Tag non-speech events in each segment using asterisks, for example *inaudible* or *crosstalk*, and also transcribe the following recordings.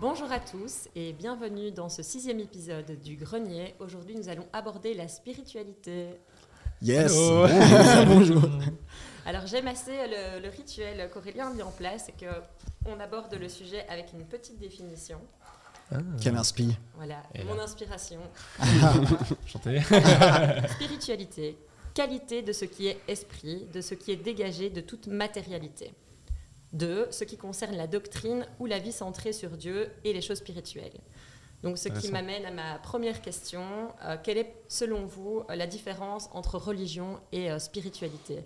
Bonjour à tous et bienvenue dans ce sixième épisode du Grenier. Aujourd'hui, nous allons aborder la spiritualité. Yes. Bonjour. Alors, j'aime assez le, le rituel qu'Aurélien a mis en place et que on aborde le sujet avec une petite définition. Quel inspi. Voilà, Et mon là. inspiration. *laughs* Chanté. *laughs* Spiritualité, qualité de ce qui est esprit, de ce qui est dégagé de toute matérialité. Deux, ce qui concerne la doctrine ou la vie centrée sur Dieu et les choses spirituelles. Donc, ce qui m'amène à ma première question. Euh, quelle est, selon vous, euh, la différence entre religion et euh, spiritualité?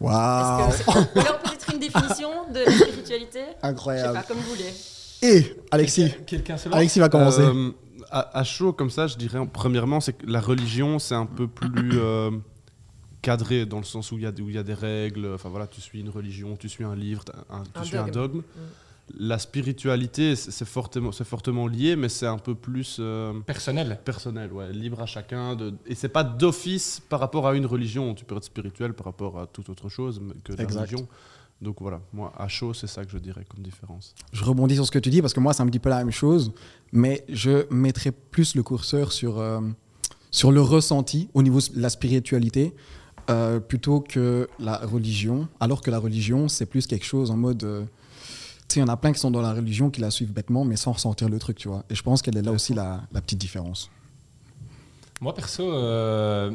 Waouh. Alors, peut-être une définition de la spiritualité? Je sais Incroyable. pas, comme vous voulez. Et Alexis. Quelqu'un Alexis va commencer. Euh, à, à chaud comme ça, je dirais premièrement, c'est que la religion, c'est un peu plus euh, cadré dans le sens où il y, a des- où il y a des règles. Enfin voilà, tu suis une religion, tu suis un livre, un- tu Un suis un dogme. dogme. La spiritualité, c'est fortement, c'est fortement lié, mais c'est un peu plus euh, Personnel. personnel, ouais, libre à chacun. De, et c'est pas d'office par rapport à une religion. Tu peux être spirituel par rapport à toute autre chose que la Exact. religion. Donc voilà, moi, à chaud, c'est ça que je dirais comme différence. Je rebondis sur ce que tu dis parce que moi, c'est un petit peu la même chose, mais je mettrais plus le curseur sur, euh, sur le ressenti au niveau de la spiritualité euh, plutôt que la religion. Alors que la religion, c'est plus quelque chose en mode. euh, tu sais, il y en a plein qui sont dans la religion qui la suivent bêtement, mais sans ressentir le truc, tu vois. Et je pense qu'elle est là aussi la, la petite différence. Moi, perso, euh,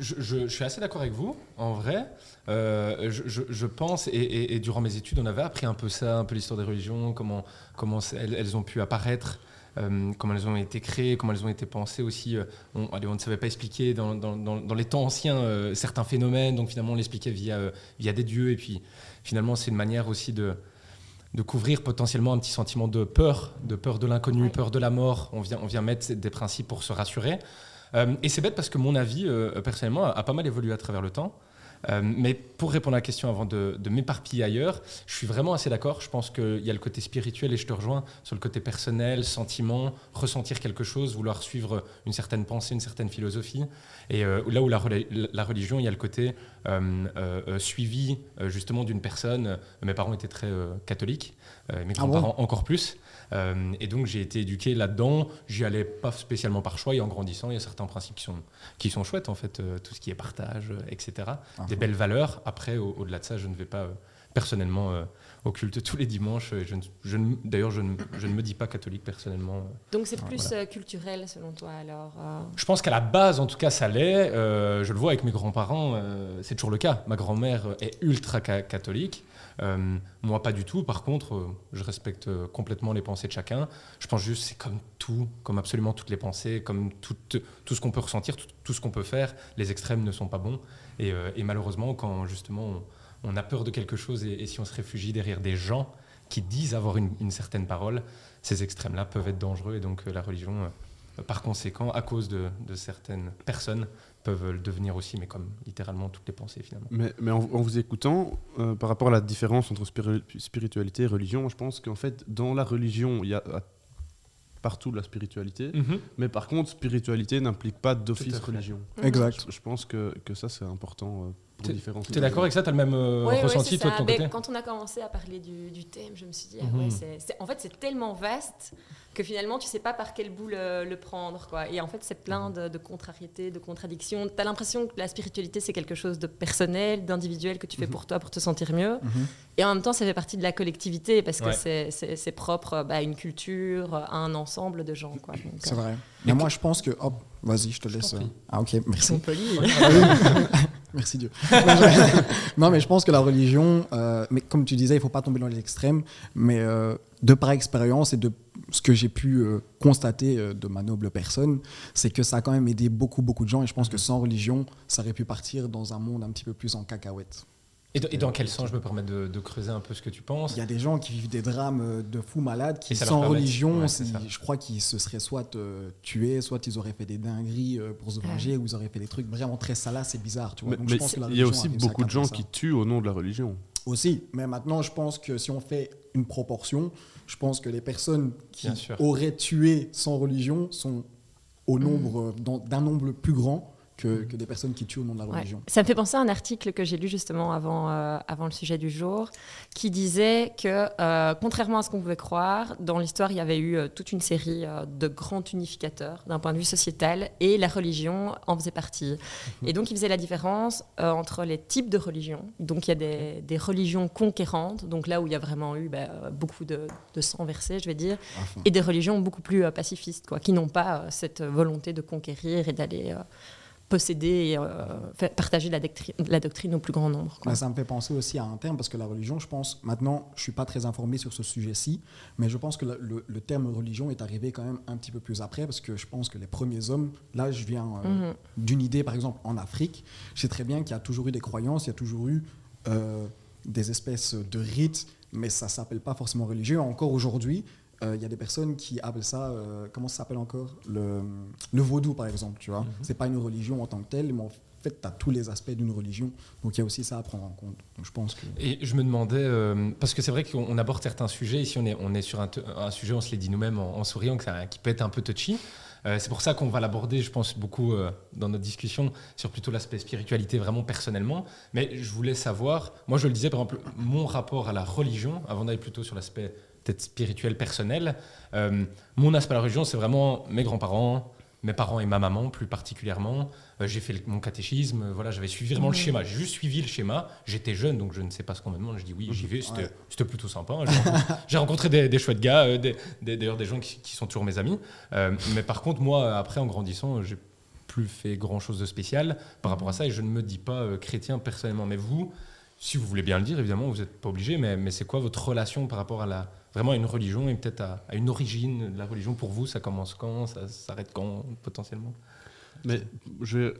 je, je- je suis assez d'accord avec vous, en vrai. Euh, je, je- pense, et, et- et durant mes études, on avait appris un peu ça, un peu l'histoire des religions, comment, comment elles, elles ont pu apparaître, euh, comment elles ont été créées, comment elles ont été pensées aussi. Euh, On, allez, on ne savait pas expliquer dans, dans- dans- dans les temps anciens euh, certains phénomènes, donc finalement on l'expliquait via, euh, via des dieux, et puis finalement c'est une manière aussi de, de couvrir potentiellement un petit sentiment de peur, de peur de l'inconnu, peur de la mort. On vient, on vient mettre des principes pour se rassurer. Et c'est bête parce que mon avis, personnellement, a, a pas mal évolué à travers le temps. Euh, mais pour répondre à la question avant de, de m'éparpiller ailleurs, je suis vraiment assez d'accord. Je pense qu'il y a le côté spirituel et je te rejoins sur le côté personnel, sentiment, ressentir quelque chose, vouloir suivre une certaine pensée, une certaine philosophie. Et euh, là où la, religion, il y a le côté euh, suivi justement d'une personne. Mes parents étaient très catholiques, mes Ah bon? grands-parents encore plus. Euh, et donc j'ai été éduqué là-dedans. J'y allais pas spécialement par choix et en grandissant, il y a certains principes qui sont, qui sont chouettes en fait, euh, tout ce qui est partage, euh, etc. Ah. Des belles valeurs. Après, au- au-delà de ça, je ne vais pas euh, personnellement euh, au culte tous les dimanches. Je ne- je D'ailleurs, je, ne- je ne me dis pas catholique personnellement. Donc, c'est plus Voilà. culturel, selon toi, alors euh, Je pense qu'à la base, en tout cas, ça l'est. Euh, je le vois avec mes grands-parents, euh, c'est toujours le cas. Ma grand-mère est ultra ca- catholique. Euh, moi, pas du tout. Par contre, euh, je respecte euh, complètement les pensées de chacun. Je pense juste, c'est comme tout, comme absolument toutes les pensées, comme tout, tout ce qu'on peut ressentir, tout, ce qu'on peut faire. Les extrêmes ne sont pas bons. Et, malheureusement, quand justement on, a peur de quelque chose et, si on se réfugie derrière des gens qui disent avoir une, certaine parole, ces extrêmes-là peuvent être dangereux. Et donc, la religion. par conséquent, à cause de certaines personnes, peuvent le devenir aussi, mais comme littéralement toutes les pensées finalement. Mais, mais en, en vous écoutant, euh, par rapport à la différence entre spiri- spiritualité et religion, je pense qu'en fait, dans la religion, il y a euh, partout de la spiritualité. Mais par contre, spiritualité n'implique pas d'office religion. Mhm. Exact. Je, je pense que, que ça, c'est important euh, T'es- différencier. Tu es d'accord avec ça? Tu as le même euh, Ouais, ressenti toi ça. de ton Ben, côté? Quand on a commencé à parler du, du thème, je me suis dit, ah Mhm. ouais, en fait, c'est tellement vaste que finalement, tu sais pas par quel bout le, le prendre. Quoi. Et en fait, c'est plein de, de contrariétés, de contradictions. Tu as l'impression que la spiritualité, c'est quelque chose de personnel, d'individuel que tu fais pour toi, pour te sentir mieux. Mhm. Et en même temps, ça fait partie de la collectivité parce que Ouais. c'est- propre bah, à une culture, à un ensemble de gens. C'est euh, vrai. Mais moi, je pense que. Hop, vas-y, je te Je laisse. euh, Ah, ok, merci. *laughs* Merci Dieu. *laughs* Non, mais je pense que la religion, euh, mais comme tu disais, il faut pas tomber dans les extrêmes. Mais euh, de par expérience et de ce que j'ai pu euh, constater euh, de ma noble personne, c'est que ça a quand même aidé beaucoup, beaucoup de gens. Et je pense que sans religion, ça aurait pu partir dans un monde un petit peu plus en cacahuète. Et, dans- et dans quel sens? Je me permets de, de creuser un peu ce que tu penses Il y a des gens qui vivent des drames euh, de fous malades qui, sans religion, Ouais, je crois qu'ils se seraient soit euh, tués, soit ils auraient fait des dingueries euh, pour se venger, ou ils auraient fait des trucs vraiment très salaces et bizarres. Tu vois. Mais, Donc, mais je pense que la il y a aussi beaucoup de gens qui tuent au nom de la religion. Aussi, mais maintenant, je pense que si on fait une proportion, je pense que les personnes qui auraient tué sans religion sont au nombre euh, d'un nombre plus grand que, que des personnes qui tuent au nom de la Ouais. religion. Ça me fait penser à un article que j'ai lu justement avant, euh, avant le sujet du jour, qui disait que, euh, contrairement à ce qu'on pouvait croire, dans l'histoire, il y avait eu euh, toute une série de grands unificateurs d'un point de vue sociétal, et la religion en faisait partie. Et donc, il faisait la différence entre les types de religions. Donc, il y a des, des religions conquérantes, donc là où il y a vraiment eu bah, euh, beaucoup de, de sang versé, je vais dire, et des religions beaucoup plus pacifistes, quoi, qui n'ont pas cette volonté de conquérir et d'aller posséder et euh, faire- partager la, doctri- la doctrine au plus grand nombre. quoi. Mais ça me fait penser aussi à un terme, parce que la religion, je pense, maintenant, je suis pas très informé sur ce sujet-ci, mais je pense que le, terme religion est arrivé quand même un petit peu plus après, parce que je pense que les premiers hommes, là, je viens euh, Mhm. d'une idée, par exemple, en Afrique, je sais très bien qu'il y a toujours eu des croyances, il y a toujours eu euh, des espèces de rites, mais ça s'appelle pas forcément religieux. Encore aujourd'hui, euh, il y a des personnes qui appellent ça, euh, comment ça s'appelle encore? Le, le vaudou, par exemple, tu vois. Mhm. C'est pas une religion en tant que telle, mais en fait, tu as tous les aspects d'une religion. Donc il y a aussi ça à prendre en compte. Donc je pense que... Et je me demandais, euh, parce que c'est vrai qu'on on aborde certains sujets, ici on est, on est sur un, sujet, on se l'est dit nous-mêmes en, en souriant, que ça- qui peut être un peu touchy. Euh, c'est pour ça qu'on va l'aborder, je pense, beaucoup euh, dans notre discussion sur plutôt l'aspect spiritualité, vraiment personnellement. Mais je voulais savoir, moi je le disais, par exemple, mon rapport à la religion, avant d'aller plutôt sur l'aspect peut-être spirituel, personnel, euh, mon aspect à la religion, c'est vraiment mes grands-parents, mes parents et ma maman plus particulièrement. Euh, j'ai fait le- mon catéchisme, euh, voilà, j'avais suivi vraiment le Mhm. schéma. J'ai juste suivi le schéma. J'étais jeune, donc je ne sais pas ce qu'on me demande. Je dis oui, j'y vais. C'était Ouais. plutôt sympa. hein. *laughs* J'ai rencontré, des, des chouettes gars, euh, des- d'ailleurs des gens qui, qui sont toujours mes amis. Mais par contre, moi, après, en grandissant, j'ai plus fait grand chose de spécial par rapport à ça et je ne me dis pas chrétien personnellement. Mais vous, si vous voulez bien le dire, évidemment, vous n'êtes pas obligé, mais, mais c'est quoi votre relation par rapport à la, vraiment à une religion et peut-être à, à une origine de la religion pour vous Ça commence quand? Ça s'arrête quand potentiellement? Mais je vais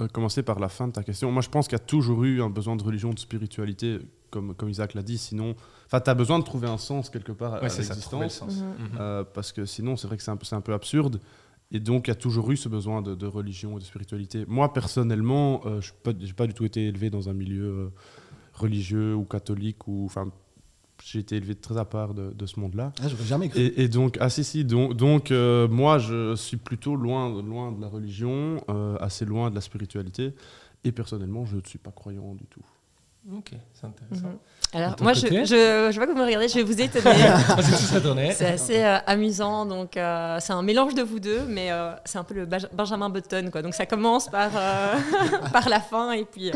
euh, commencer par la fin de ta question. Moi, je pense qu'il y a toujours eu un besoin de religion, de spiritualité, comme, comme Isaac l'a dit. Sinon, enfin, tu as besoin de trouver un sens quelque part à, Ouais, à c'est ça, trouver le l'existence. sens. Euh, parce que sinon, c'est vrai que c'est un, peu- c'est un peu absurde. Et donc, il y a toujours eu ce besoin de, de religion et de spiritualité. Moi, personnellement, euh, je n'ai pas, du tout été élevé dans un milieu euh, religieux ou catholique. Ou, enfin, j'ai été élevé très à part de, de ce monde-là. Ah, j'aurais jamais cru. Et, et donc, ah si, si, donc, donc euh, moi, je suis plutôt loin, loin de la religion, euh, assez loin de la spiritualité. Et personnellement, je ne suis pas croyant du tout. Ok, c'est intéressant. Mhm. Alors, moi, je, je, je vois que vous me regardez, je vais vous étonner. *laughs* Ah, c'est assez euh, amusant. Donc, euh, c'est un mélange de vous deux, mais euh, c'est un peu le Benjamin Button. Quoi. Donc, ça commence par, *laughs* par la fin. Et puis,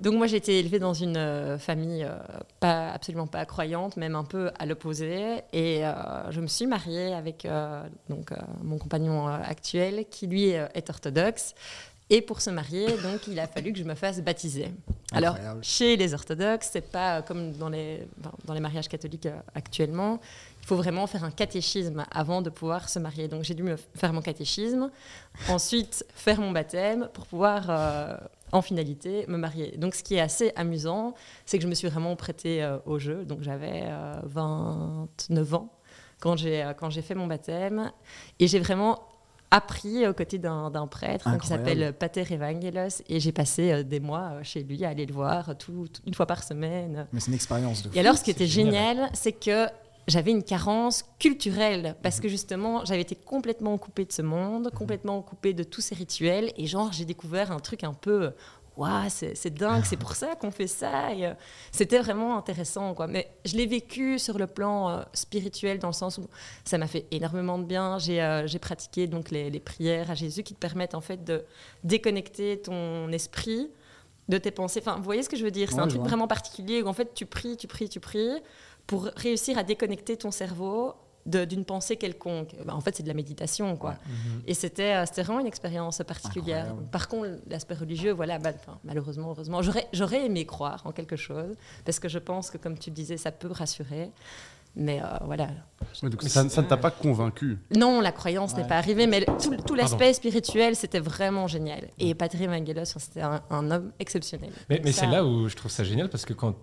donc, moi, j'ai été élevée dans une famille pas, absolument pas croyante, même un peu à l'opposé. Et je me suis mariée avec donc, mon compagnon actuel, qui lui est orthodoxe. Et pour se marier, donc, il a fallu que je me fasse baptiser. Alors, chez les orthodoxes, c'est pas euh, comme dans les, dans les mariages catholiques euh, actuellement. Il faut vraiment faire un catéchisme avant de pouvoir se marier. Donc, j'ai dû me faire mon catéchisme, ensuite faire mon baptême pour pouvoir, euh, en finalité, me marier. Donc, ce qui est assez amusant, c'est que je me suis vraiment prêtée euh, au jeu. Donc, j'avais euh, 29 ans quand j'ai quand j'ai fait mon baptême. Et j'ai vraiment appris aux côtés d'un prêtre qui s'appelle Pater Evangelos. Et j'ai passé euh, des mois euh, chez lui à aller le voir euh, tout- tout- une fois par semaine. Mais c'est une expérience de fou. Et alors, ce qui était génial. génial, c'est que j'avais une carence culturelle parce que justement, j'avais été complètement coupée de ce monde, complètement coupée de tous ces rituels. Et genre, j'ai découvert un truc un peu. Waouh, c'est dingue, c'est pour ça qu'on fait ça. Euh, C'était vraiment intéressant. Quoi. Mais je l'ai vécu sur le plan euh, spirituel, dans le sens où ça m'a fait énormément de bien. J'ai euh, pratiqué donc, les, les prières à Jésus qui te permettent en fait de déconnecter ton esprit de tes pensées. Enfin, vous voyez ce que je veux dire? C'est Ouais, un truc vois. vraiment particulier où en fait tu pries, tu pries, tu pries pour réussir à déconnecter ton cerveau d'une pensée quelconque. Ben, en fait, c'est de la méditation, quoi. Et c'était euh, c'était vraiment une expérience particulière. Incroyable. Par contre, l'aspect religieux, voilà, bah, enfin, malheureusement, heureusement, j'aurais j'aurais aimé croire en quelque chose parce que je pense que, comme tu le disais, ça peut rassurer. Mais euh, voilà. Ouais, donc Mais ça, ne t'a pas convaincu? Non, la croyance n'est pas arrivée, mais tout, tout l'aspect spirituel, c'était vraiment génial. Et Patrick Evangelos, enfin, c'était un, un homme exceptionnel. Mais, mais Ça- c'est là où je trouve ça génial parce que quand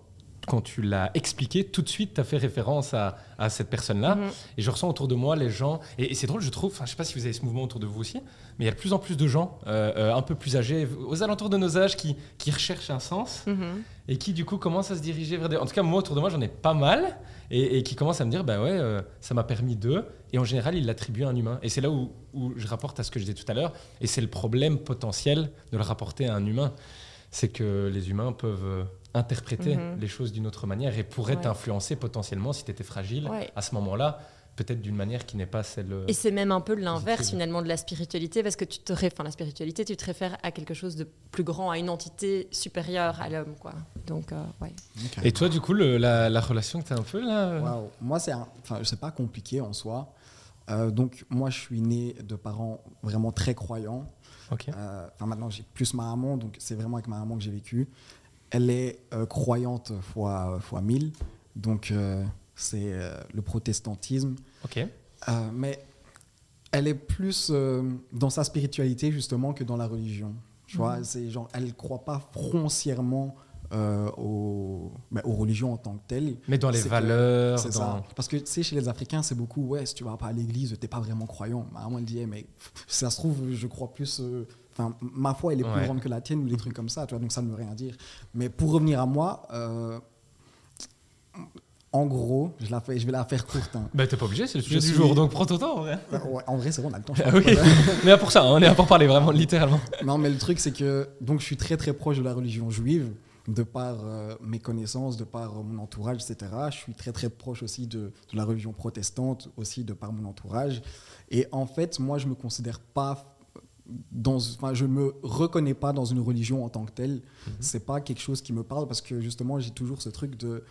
quand tu l'as expliqué, tout de suite, tu as fait référence à, à cette personne-là. Mhm. Et je ressens autour de moi les gens. Et, et c'est drôle, je trouve, enfin, je sais pas si vous avez ce mouvement autour de vous aussi, mais il y a de plus en plus de gens euh, euh, un peu plus âgés, aux alentours de nos âges, qui, qui recherchent un sens Mhm. et qui, du coup, commencent à se diriger vers des. En tout cas, moi, autour de moi, j'en ai pas mal. Et, et qui commencent à me dire, bah ouais, euh, ça m'a permis de. Et en général, ils l'attribuent à un humain. Et c'est là où, où je rapporte à ce que je disais tout à l'heure. Et c'est le problème potentiel de le rapporter à un humain. C'est que les humains peuvent interpréter Mhm. les choses d'une autre manière et pourraient Ouais. t'influencer potentiellement si tu étais fragile Ouais. à ce moment-là, peut-être d'une manière qui n'est pas celle. euh, Et c'est même un peu l'inverse finalement de la spiritualité, parce que tu te réfères, enfin, la spiritualité, tu te réfères à quelque chose de plus grand, à une entité supérieure à l'homme, quoi. Donc, euh, ouais. Et toi, du coup, le- la, la relation que tu as un peu là euh? Moi, c'est enfin, c'est pas compliqué en soi. Euh, donc, moi, je suis né de parents vraiment très croyants. Euh, maintenant, j'ai plus ma maman, donc c'est vraiment avec ma maman que j'ai vécu. Elle est euh, croyante fois, fois 1000, donc euh, c'est euh, le protestantisme. Ok. Euh, mais elle est plus euh, dans sa spiritualité justement que dans la religion. Tu vois, c'est genre, elle ne croit pas foncièrement euh, aux, aux religions en tant que telles. Mais dans les que- valeurs, C'est dans... ça. Parce que tu sais, chez les Africains, c'est beaucoup, ouais, si tu vas pas à l'église, t'es pas vraiment croyant. Ma maman elle dit, Eh, mais ça se trouve, je crois plus. euh, Enfin, ma foi, elle est plus Ouais. grande que la tienne ou des trucs comme ça, tu vois, donc ça ne veut rien dire. Mais pour revenir à moi, euh, en gros, je, la fais, je vais la faire courte. hein. Bah, t'es pas obligé, c'est le sujet Je du suis- jour, donc prends ton temps. en vrai. Ouais, en vrai, c'est bon, on a le temps. je Ah oui, *laughs* mais pour ça, hein, on est là pour parler vraiment littéralement. Non, mais le truc, c'est que donc je suis très très proche de la religion juive, de par euh, mes connaissances, de par euh, mon entourage, etc. Je suis très très proche aussi de, de la religion protestante, aussi de par mon entourage. Et en fait, moi, je me considère pas dans, enfin, je me reconnais pas dans une religion en tant que telle. C'est pas quelque chose qui me parle parce que justement, j'ai toujours ce truc de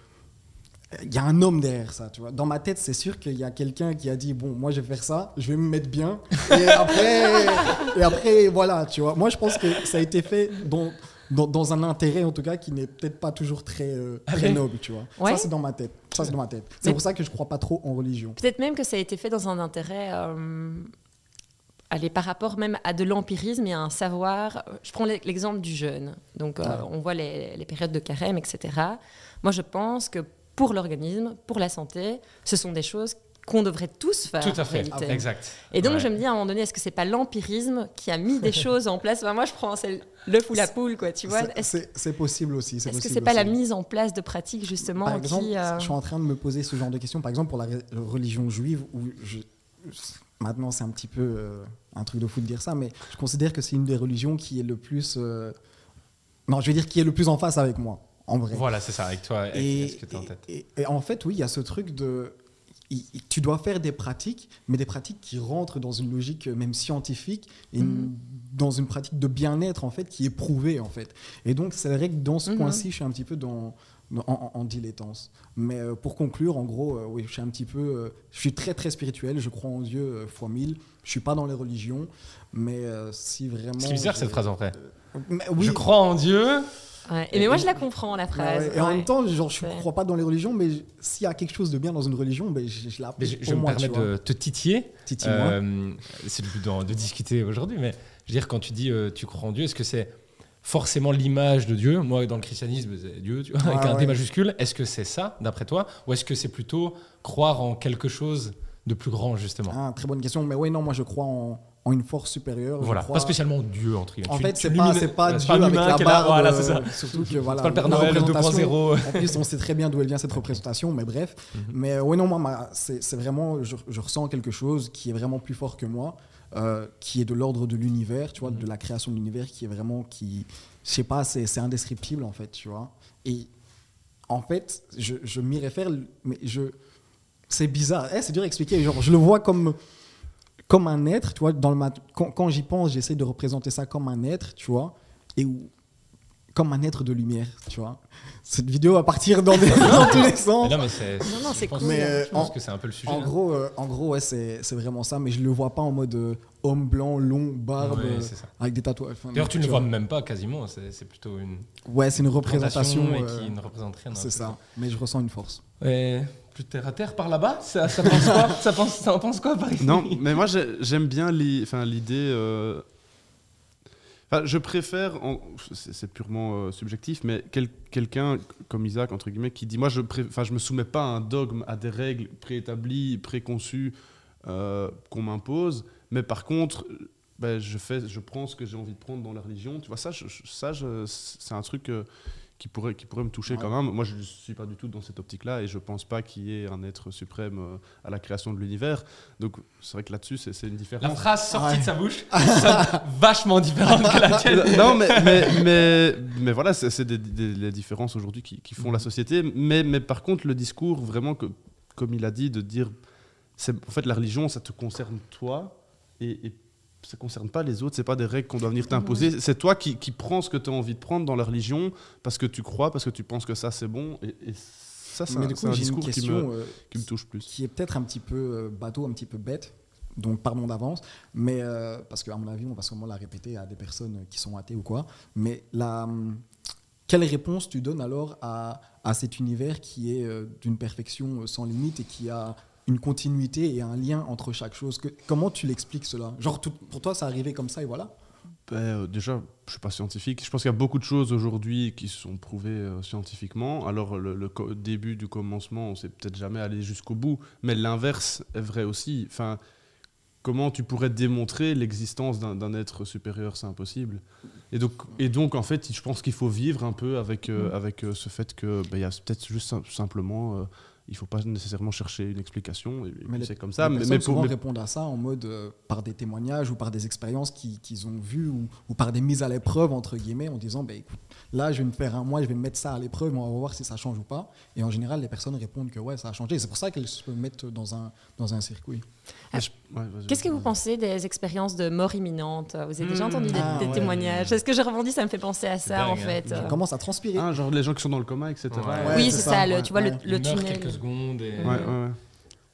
il y a un homme derrière ça, tu vois. Dans ma tête, c'est sûr qu'il y a quelqu'un qui a dit bon, moi je vais faire ça, je vais me mettre bien, et *laughs* après, et après, voilà, tu vois. Moi, je pense que ça a été fait dans, dans, dans un intérêt, en tout cas, qui n'est peut-être pas toujours très, euh, très ouais noble, tu vois. Ouais. Ça, c'est dans ma tête. Ça, c'est dans ma tête. C'est pour ça que je crois pas trop en religion. Peut-être même que ça a été fait dans un intérêt. euh, Allez, par rapport même à de l'empirisme et à un savoir. Je prends l'exemple du jeûne. Donc, euh, Ouais. on voit les, les périodes de carême, etc. Moi, je pense que pour l'organisme, pour la santé, ce sont des choses qu'on devrait tous faire. Tout à fait, réalité. exact. Et donc, Ouais. je me dis à un moment donné, est-ce que c'est pas l'empirisme qui a mis des *laughs* choses en place? Enfin, Moi, je prends c'est l'œuf ou la poule, quoi, tu vois. C'est- possible aussi. est-ce que possible c'est pas la mise en place de pratiques, justement, Par exemple, qui. euh, je suis en train de me poser ce genre de questions. Par exemple, pour la religion juive, où je, maintenant c'est un petit peu euh, un truc de fou de dire ça, mais je considère que c'est une des religions qui est le plus. euh, non, je veux dire qui est le plus en face avec moi, en vrai. Voilà, c'est ça, avec toi, avec Et, ce que tu as en tête. et- et en fait, oui, il y a ce truc de. tu dois faire des pratiques, mais des pratiques qui rentrent dans une logique euh, même scientifique, et Mhm. dans une pratique de bien-être en fait qui est prouvée en fait. Et donc c'est vrai que dans ce Mhm. point-ci, je suis un petit peu dans- en, en dilettance. Mais euh, pour conclure, en gros, euh, oui, je suis un petit peu, euh, je suis très très spirituel. Je crois en Dieu euh, fois mille. Je suis pas dans les religions, mais euh, si vraiment. C'est bizarre cette phrase en vrai. Mais oui. Je crois en Dieu. ouais. Et mais moi, je la comprends, la Ouais, phrase. ouais. Et en ouais. même temps, genre, je Ouais. crois pas dans les religions, mais s'il y a quelque chose de bien dans une religion, ben, je, je Mais l'applique je, je me moi, permets de te titiller. Titille-moi. Euh, c'est le but de, de discuter aujourd'hui, mais je veux dire, quand tu dis euh, tu crois en Dieu, est-ce que c'est forcément l'image de Dieu Moi, dans le christianisme, c'est Dieu, tu vois, avec Ouais, un D ouais. majuscule. Est-ce que c'est ça, d'après toi Ou est-ce que c'est plutôt croire en quelque chose de plus grand, justement Ah, très bonne question. Mais oui, non, moi je crois en, en une force supérieure. Voilà, crois- pas spécialement Dieu, entre guillemets. En fait, c'est pas, pas Dieu un avec la barbe. Voilà, c'est euh, ça. Surtout que voilà. Pas le Père Noël représentation- 2.0. En plus, on sait très bien d'où elle vient cette représentation, mais bref. Mhm. Mais oui, non, moi, c'est c'est vraiment, je, je ressens quelque chose qui est vraiment plus fort que moi, euh, qui est de l'ordre de l'univers, tu vois, de la création de l'univers, qui est vraiment, qui, je sais pas, c'est indescriptible en fait, tu vois. Et en fait, je, je m'y réfère, mais je, c'est bizarre, Eh, c'est dur à expliquer. Genre, je le vois comme comme un être, tu vois, dans le quand, quand j'y pense, j'essaie de représenter ça comme un être, tu vois, et où, comme un être de lumière, tu vois. Cette vidéo va partir dans, des- *laughs* dans tous les Mais sens. non, mais c'est. Non, non, c'est cool. Mais, euh, Je pense en- que c'est un peu le sujet. En hein. gros, euh, en gros, ouais, c'est c'est vraiment ça, mais je le vois pas en mode euh, homme blanc, long, barbe, Ouais, euh, avec des tatouages. Enfin, D'ailleurs, tu ne le vois même pas quasiment. C'est c'est plutôt une Ouais, c'est une représentation. et euh, qui ne représente rien. c'est ça, mais je ressens une force. Ouais, plus terre à terre par là-bas, ça, ça pense quoi? Ça, pense, ça en pense quoi par ici Non, mais moi j'ai- j'aime bien l'i- l'idée. euh, Enfin, je préfère, c'est purement euh, subjectif, mais quel- quelqu'un comme Isaac, entre guillemets, qui dit Moi, je ne enfin, je me soumets pas à un dogme, à des règles préétablies, préconçues euh, qu'on m'impose, mais par contre, ben, je, fais, je prends ce que j'ai envie de prendre dans la religion. Tu vois, ça, ça c'est un truc euh, qui, pourrait, qui pourrait me toucher Ouais. quand même. Moi, je ne suis pas du tout dans cette optique-là et je ne pense pas qu'il y ait un être suprême euh, à la création de l'univers. Donc, c'est vrai que là-dessus, c'est c'est une différence. La phrase sortie Ouais. de sa bouche *laughs* sonne vachement différente que la *laughs* tienne. non, mais, mais, mais, mais voilà, c'est c'est des, des- les différences aujourd'hui qui, qui font la société. Mais, mais par contre, le discours, vraiment, que, comme il a dit, de dire, c'est en fait, la religion, ça te concerne toi et, et ça concerne pas les autres. C'est pas des règles qu'on doit venir t'imposer. C'est toi qui, qui prends ce que tu as envie de prendre dans la religion parce que tu crois, parce que tu penses que ça c'est bon. Et, et ça, c'est un, coup, une discours qui question me, euh, qui me touche plus. qui est peut-être un petit peu euh, bateau, un petit peu bête, donc pardon d'avance, mais euh, parce qu'à mon avis, on va sûrement la répéter à des personnes qui sont athées ou quoi. Mais la, hum, quelle réponse tu donnes alors à, à cet univers qui est d'une perfection sans limite et qui a une continuité et un lien entre chaque chose que, Comment tu l'expliques cela? Genre, tout- pour toi, ça arrivé comme ça et voilà? Ben, euh, déjà, je suis pas scientifique. Je pense qu'il y a beaucoup de choses aujourd'hui qui sont prouvées euh, scientifiquement. Alors, le, début du commencement, on sait peut-être jamais aller jusqu'au bout. Mais l'inverse est vrai aussi. Enfin, comment tu pourrais démontrer l'existence d'un être supérieur C'est impossible. Et donc, et donc, en fait, je pense qu'il faut vivre un peu avec, euh, avec euh, ce fait que ben, il y a peut-être juste sim- simplement. Il faut pas nécessairement chercher une explication. Et, c'est comme ça. les Mais, mais pour- souvent mais- répondent à ça en mode euh, par des témoignages ou par des expériences qui- qu'ils ont vues ou, ou par des mises à l'épreuve entre guillemets en disant bah, écoute là je vais me faire un mois je vais me mettre ça à l'épreuve on va voir si ça change ou pas et en général les personnes répondent que ouais ça a changé c'est pour ça qu'elles se mettent dans un dans un circuit je- ouais, Qu'est-ce que vous pensez des expériences de mort imminente Vous avez déjà Hmm. entendu des, Ah, des ouais. témoignages Est-ce que je rebondis Ça me fait penser à ça, dingue, en hein. fait. je euh. commence à transpirer Ah, genre les gens qui sont dans le coma, etc. Ouais. Ouais, oui, c'est ça, ça, le- ouais, tu vois, ouais. le, Il le tunnel. quelques secondes et...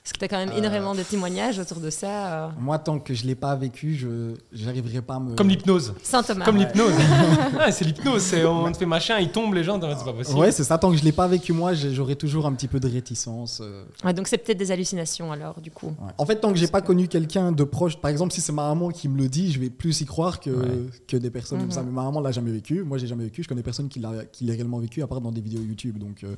Parce que tu as quand même Euh, énormément de témoignages autour de ça. euh. moi tant que je l'ai pas vécu je j'arriverai pas à me Comme l'hypnose. Saint Thomas. Comme l'hypnose. *laughs* Ouais, c'est l'hypnose. C'est on te fait machin, il tombe, les gens, c'est pas possible. ouais c'est ça tant que je l'ai pas vécu moi j'aurai toujours un petit peu de réticence euh. Ouais, donc c'est peut-être des hallucinations alors, du coup. Ouais. En fait, tant que j'ai pas connu quelqu'un de proche, par exemple, si c'est ma maman qui me le dit, je vais plus y croire que, Ouais. que des personnes comme ça. Mhm. Mais ma maman l'a jamais vécu. Moi, j'ai jamais vécu. Je connais personne qui l'a qui l'a réellement vécu, à part dans des vidéos YouTube. Donc, euh,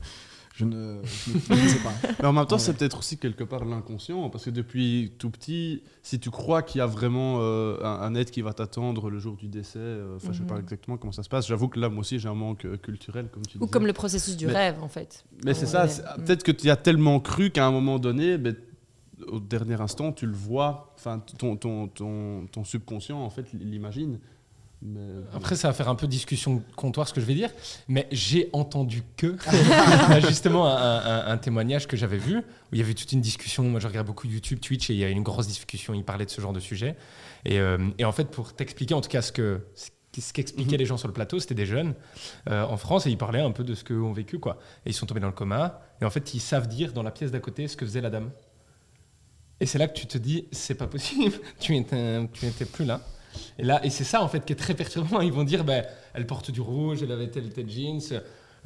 je ne, je sais pas. *laughs* Mais en même temps, Ouais. c'est peut-être aussi quelque part l'inconscient, parce que depuis tout petit, si tu crois qu'il y a vraiment euh, un, un être qui va t'attendre le jour du décès, euh, enfin, je sais pas Mhm. exactement comment ça se passe. J'avoue que là, moi aussi, j'ai un manque euh, culturel, comme tu Ou disais. comme le processus du Mais- rêve, en fait. Mais c'est ça, c'est- Mm. peut-être que tu y as tellement cru qu'à un moment donné, ben, au dernier instant, tu le vois, enfin, ton, ton, ton, ton subconscient, en fait, l'imagine. Mais, Après, ça va faire un peu discussion de comptoir ce que je vais dire, mais j'ai entendu que *laughs* *laughs* justement un, un- un témoignage que j'avais vu où il y avait toute une discussion. Moi, je regarde beaucoup YouTube, Twitch et il y a une grosse discussion. Il parlait de ce genre de sujet. Et, euh, et en fait, pour t'expliquer en tout cas ce que ce qu'expliquaient Mhm. les gens sur le plateau, c'était des jeunes euh, en France et ils parlaient un peu de ce qu'eux ont vécu. Quoi. Et ils sont tombés dans le coma. Et en fait, ils savent dire dans la pièce d'à côté ce que faisait la dame. Et c'est là que tu te dis, c'est pas possible, *laughs* tu étais, tu n'étais plus là. Et c'est ça en fait qui est très perturbant. Ils vont dire, ben, elle porte du rouge, elle avait tel tel jeans.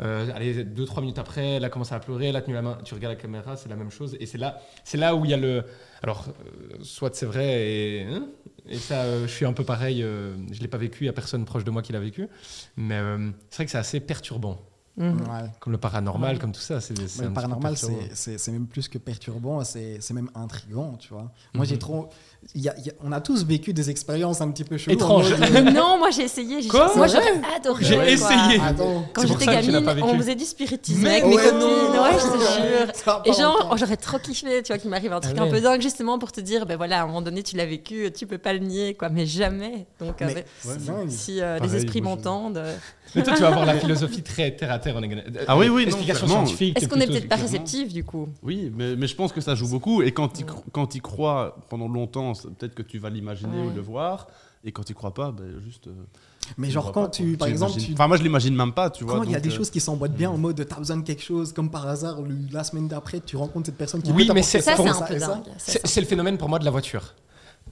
Euh, allez, deux trois minutes après, elle a commencé à pleurer, elle a tenu la main. Tu regardes la caméra, c'est la même chose. Et c'est là, où il y a le. Alors, euh, soit c'est vrai et hein, ça, euh, je suis un peu pareil. je l'ai pas vécu, il y a personne proche de moi qui l'a vécu. Mais c'est vrai que c'est assez perturbant, Mhm. Ouais. comme le paranormal, Ouais. comme tout ça. C'est, c'est le paranormal, c'est- c'est c'est même plus que perturbant, c'est c'est même intriguant, tu vois. Moi, j'ai Mhm. trop. il y a- y a- on a tous vécu des expériences un petit peu cheloues. Étranges. *laughs* non, moi j'ai essayé. j'ai- Quoi Moi j'aurais adoré. J'ai quoi. essayé. Attends. Quand j'étais gamine, on faisait du spiritisme Mais avec mes copines. non. Ouais, je te *laughs* jure. Et genre, oh, j'aurais trop kiffé, tu vois, qu'il m'arrive un truc Ah un peu dingue, justement pour te dire, ben voilà, à un moment donné, tu l'as vécu, tu peux pas le nier, quoi, mais jamais. Donc, euh, si euh, les esprits m'entendent, euh, Mais toi, tu vas avoir la philosophie très terre à terre. en Ah oui, oui, non, Explication clairement. scientifique. est-ce qu'on est peut-être pas réceptif du coup? Oui, mais, mais je pense que ça joue beaucoup. Et quand tu quand y crois pendant longtemps, peut-être que tu vas l'imaginer Ouais. ou le voir. Et quand tu crois pas, ben juste. euh, Mais tu genre, quand pas, tu, par exemple, tu, Enfin, moi, je l'imagine même pas, tu vois. quand il y a des euh, choses qui s'emboîtent bien en mode t'as besoin de quelque chose, comme par hasard, le- la semaine d'après, tu rencontres cette personne qui Oui, peut mais c'est- Ça, c'est le phénomène pour moi de la voiture.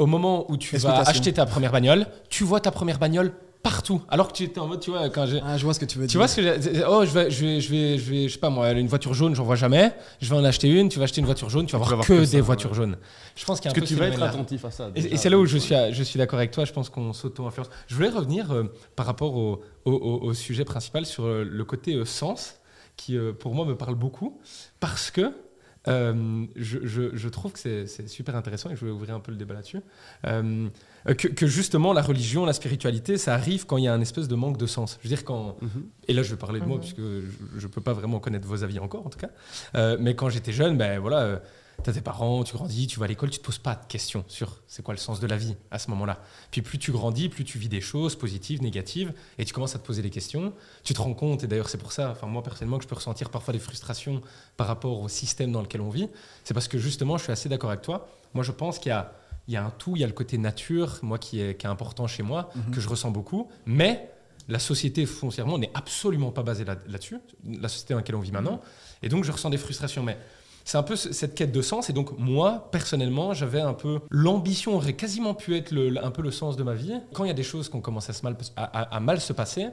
Au moment où tu vas acheter ta première bagnole, tu vois ta première bagnole partout. Alors que tu étais en mode, tu vois, quand j'ai. Ah, je vois ce que tu veux Tu dire. vois ce que j'ai- Oh, je vais, je vais, je vais, je vais, je sais pas moi, une voiture jaune, j'en vois jamais. Je vais en acheter une, tu vas acheter une voiture jaune, tu vas Tu voir que, que des voitures ouais. jaunes. Je pense qu'il y a un Parce que peu tu ce vas être attentif à ça. Et, déjà. et c'est là où je suis, à- je suis d'accord avec toi. Je pense qu'on s'auto-influence. Je voulais revenir euh, par rapport au, au- au- au sujet principal sur euh, le côté euh, sens, qui euh, pour moi me parle beaucoup, parce que euh, je, je- je trouve que c'est super intéressant et je voulais ouvrir un peu le débat là-dessus. Euh, que, que justement la religion, la spiritualité, ça arrive quand il y a un espèce de manque de sens. Je veux dire quand Mhm. et là je vais parler de moi Mhm. puisque je ne peux pas vraiment connaître vos avis encore en tout cas. Euh, mais quand j'étais jeune, ben voilà, euh, t'as tes parents, tu grandis, tu vas à l'école, tu te poses pas de questions sur c'est quoi le sens de la vie à ce moment-là. Puis plus tu grandis, plus tu vis des choses positives, négatives, et tu commences à te poser des questions. Tu te rends compte, et d'ailleurs c'est pour ça, enfin moi personnellement, que je peux ressentir parfois des frustrations par rapport au système dans lequel on vit. C'est parce que justement, je suis assez d'accord avec toi. Moi, je pense qu'il y a, il y a un tout, il y a le côté nature, moi qui est, qui est important chez moi, Mhm. que je ressens beaucoup, mais la société foncièrement n'est absolument pas basée là- là-dessus, la société dans laquelle on vit maintenant. Et donc, je ressens des frustrations. Mais c'est un peu ce- cette quête de sens. Et donc, moi, personnellement, j'avais un peu l'ambition, aurait quasiment pu être le- un peu le sens de ma vie. Quand il y a des choses qui ont commencé à, se mal, à- à- à mal se passer,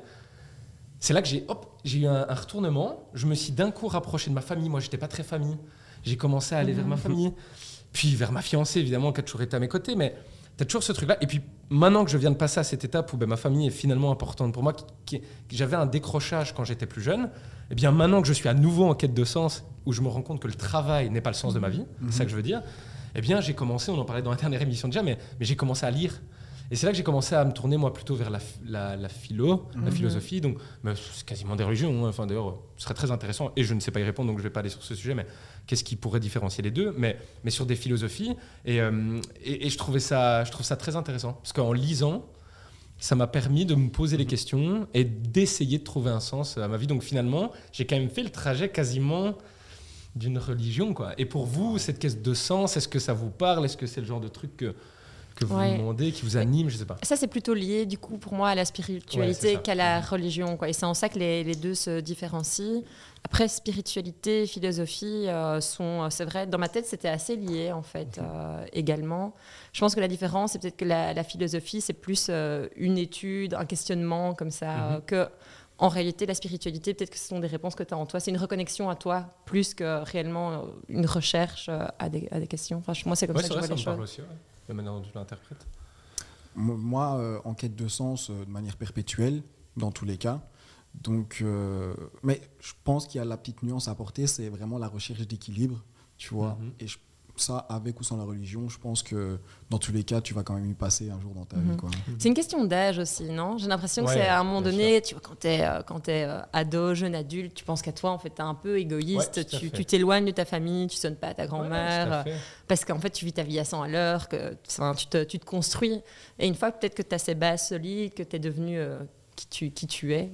c'est là que j'ai eu un, un retournement. Je me suis d'un coup rapproché de ma famille. Moi, j'étais pas très famille. J'ai commencé à aller vers ma famille, puis vers ma fiancée, évidemment, qui a toujours été à mes côtés. Mais tu as toujours ce truc-là. Et puis, maintenant que je viens de passer à cette étape où ben, ma famille est finalement importante pour moi, j'avais un décrochage quand j'étais plus jeune, et bien maintenant que je suis à nouveau en quête de sens, où je me rends compte que le travail n'est pas le sens de ma vie, c'est ça que je veux dire, eh bien j'ai commencé, on en parlait dans la dernière émission déjà, mais, mais j'ai commencé à lire. Et c'est là que j'ai commencé à me tourner, moi, plutôt vers la, la, la philo, la Mhm. philosophie. Donc, c'est quasiment des religions. hein. Enfin, d'ailleurs, ce serait très intéressant. Et je ne sais pas y répondre, donc je ne vais pas aller sur ce sujet. Mais qu'est-ce qui pourrait différencier les deux? Mais, mais sur des philosophies. Et, euh, et, et je, trouvais ça, je trouve ça très intéressant. Parce qu'en lisant, ça m'a permis de me poser les questions et d'essayer de trouver un sens à ma vie. Donc, finalement, j'ai quand même fait le trajet quasiment d'une religion. Quoi. Et pour vous, cette quête de sens, est-ce que ça vous parle? Est-ce que c'est le genre de truc que, que vous Ouais. demandez, qui vous anime Je sais pas. Ça, c'est plutôt lié, du coup, pour moi, à la spiritualité qu'à la religion. Quoi. Et c'est en ça que les, les deux se différencient. Après, spiritualité, philosophie euh, sont, euh, c'est vrai, dans ma tête, c'était assez lié, en fait, euh, également. Je pense que la différence, c'est peut-être que la, la philosophie, c'est plus euh, une étude, un questionnement, comme ça, euh, que. En réalité, la spiritualité, peut-être que ce sont des réponses que tu as en toi. C'est une reconnexion à toi, plus que réellement une recherche à des, à des questions. Enfin, moi, c'est comme Ouais, ça que je vois ça les choses. parle aussi, ouais. La manière dont tu l'interprètes. Mo- Moi, euh, en quête de sens euh, de manière perpétuelle, dans tous les cas. Donc, euh, mais je pense qu'il y a la petite nuance à apporter, c'est vraiment la recherche d'équilibre, tu vois. Mhm. Et je- ça, avec ou sans la religion, je pense que dans tous les cas, tu vas quand même y passer un jour dans ta Mhm. vie, quoi. C'est une question d'âge aussi, non? J'ai l'impression que c'est à un moment donné, tu vois, quand tu es, quand t'es, euh, ado, jeune adulte, tu penses qu'à toi, en fait, tu es un peu égoïste, Ouais, tu t'éloignes de ta famille, tu sonnes pas à ta grand-mère, euh, parce qu'en fait, tu vis ta vie à 100 à l'heure, que enfin, tu, te, tu te construis. Et une fois, peut-être que tu as ces bases solides, que tu es devenu euh, qui, tu, qui tu es,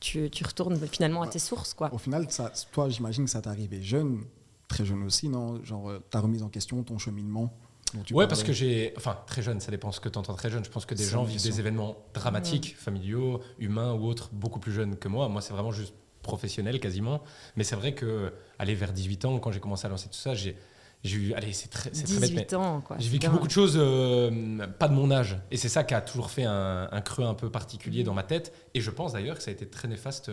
tu, tu retournes finalement à tes sources, quoi. Au final, ça, toi, j'imagine que ça t'est arrivé jeune, très jeune aussi, non? Genre, euh, ta remise en question, ton cheminement tu Ouais, parlais. parce que j'ai. Enfin, très jeune, ça dépend ce que tu entends très jeune. Je pense que des gens vivent des événements dramatiques, familiaux, humains ou autres, beaucoup plus jeunes que moi. Moi, c'est vraiment juste professionnel quasiment. Mais c'est vrai que, aller vers 18 ans, quand j'ai commencé à lancer tout ça, j'ai j'ai eu. Allez, c'est très, c'est très bête, mais 18 ans, quoi. J'ai vécu dingue. beaucoup de choses, euh, pas de mon âge. Et c'est ça qui a toujours fait un, un creux un peu particulier Mhm. dans ma tête. Et je pense d'ailleurs que ça a été très néfaste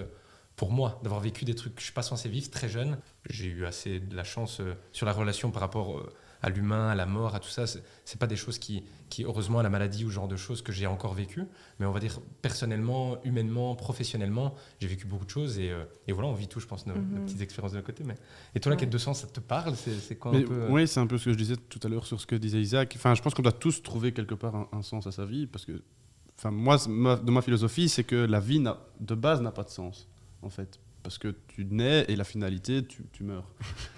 pour moi d'avoir vécu des trucs que je suis pas censé vivre très jeune. J'ai eu assez de la chance euh, sur la relation par rapport euh, à l'humain, à la mort, à tout ça. C'est c'est pas des choses qui, qui, heureusement, à la maladie ou ce genre de choses que j'ai encore vécu. Mais on va dire personnellement, humainement, professionnellement, j'ai vécu beaucoup de choses. Et, euh, et voilà, on vit tout, je pense, nos, nos Mhm. petites expériences de notre côté. Mais... Et toi, la quête de sens, ça te parle? C'est quoi Mais un peu euh, Oui, c'est un peu ce que je disais tout à l'heure sur ce que disait Isaac. Enfin, je pense qu'on doit tous trouver quelque part un, un sens à sa vie, parce que, enfin, moi, ma- de ma philosophie, c'est que la vie de base n'a pas de sens, en fait, parce que tu nais et la finalité, tu, tu meurs.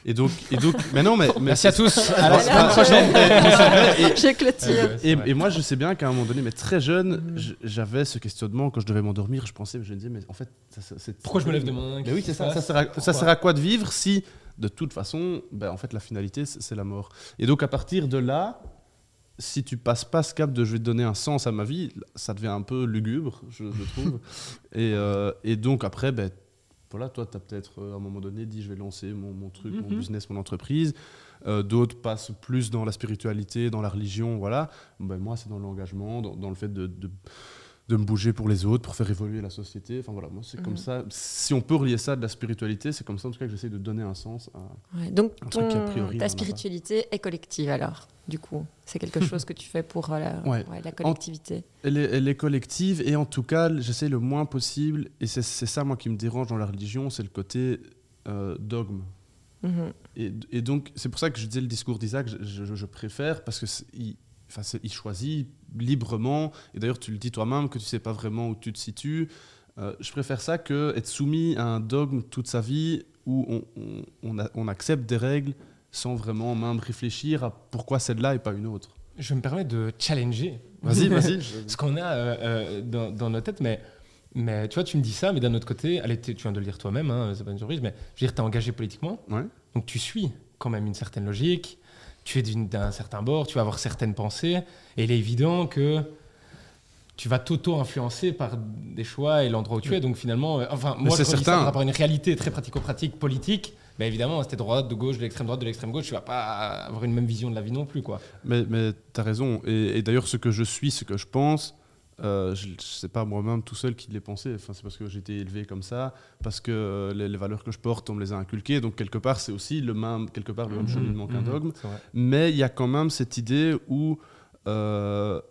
Et donc, et donc, mais non, mais, mais Merci à tous. À la semaine prochaine. *laughs* Clôture. C'est Et, moi, je sais bien qu'à un moment donné, mais très jeune, j'avais ce questionnement quand je devais m'endormir. Je pensais, je me disais, mais en fait, c'est Pourquoi je me lève demain? Mais oui, c'est ça. Sert, à, passe ça Pourquoi? sert à quoi de vivre si, de toute façon, ben, en fait, la finalité, c'est la mort? Et donc, à partir de là, si tu passes pas ce cap de je vais te donner un sens à ma vie, ça devient un peu lugubre, je, je trouve. *laughs* et, euh, et donc, après, ben, voilà, toi, tu as peut-être euh, à un moment donné dit je vais lancer mon, mon truc, mon Mhm. business, mon entreprise. Euh, D'autres passent plus dans la spiritualité, dans la religion, voilà. Ben, moi, c'est dans l'engagement, dans, dans le fait de, de, de me bouger pour les autres, pour faire évoluer la société. Enfin voilà, moi c'est comme Mhm. ça. Si on peut relier ça de la spiritualité, c'est comme ça en tout cas que j'essaie de donner un sens à. Ouais, donc, Un truc ton- priori, en a ta spiritualité est collective alors, du coup. C'est quelque chose que tu fais pour euh, la, Ouais. ouais, la collectivité. Elle est, elle est collective et en tout cas, j'essaie le moins possible, et c'est ça moi qui me dérange dans la religion, c'est le côté euh, dogme. Mhm. Et, et donc, c'est pour ça que je disais le discours d'Isaac, je, je- je préfère, parce que enfin, il choisit librement, et d'ailleurs tu le dis toi-même, que tu sais pas vraiment où tu te situes. Euh, je préfère ça que être soumis à un dogme toute sa vie où on, on- on a- on accepte des règles sans vraiment même réfléchir à pourquoi celle-là et pas une autre. Je me permets de challenger Vas-y, *laughs* vas-y. ce qu'on a euh, euh, dans, dans nos têtes, mais, mais tu vois, tu me dis ça, mais d'un autre côté, allez, tu viens de le dire toi-même, hein, c'est pas une surprise, mais je veux dire, tu es engagé politiquement, Ouais. donc tu suis quand même une certaine logique, tu es d'un certain bord, tu vas avoir certaines pensées, et il est évident que tu vas t'auto-influencer par des choix et l'endroit où tu es. Donc finalement, euh, enfin, moi, c'est ça certain. par rapport à une réalité très pratico-pratique politique. Mais évidemment, c'était droite, de gauche, de l'extrême droite, de l'extrême gauche, tu vas pas avoir une même vision de la vie non plus, quoi. Mais, mais tu as raison. Et, et d'ailleurs, ce que je suis, ce que je pense, euh, je ne sais pas moi-même tout seul qui l'ai pensé. Enfin, c'est parce que j'ai été élevé comme ça, parce que euh, les, les valeurs que je porte, on me les a inculquées. Donc, quelque part, c'est aussi le même, quelque part, le même cheminement qu'un Mhm, dogme. Mais il y a quand même cette idée où euh,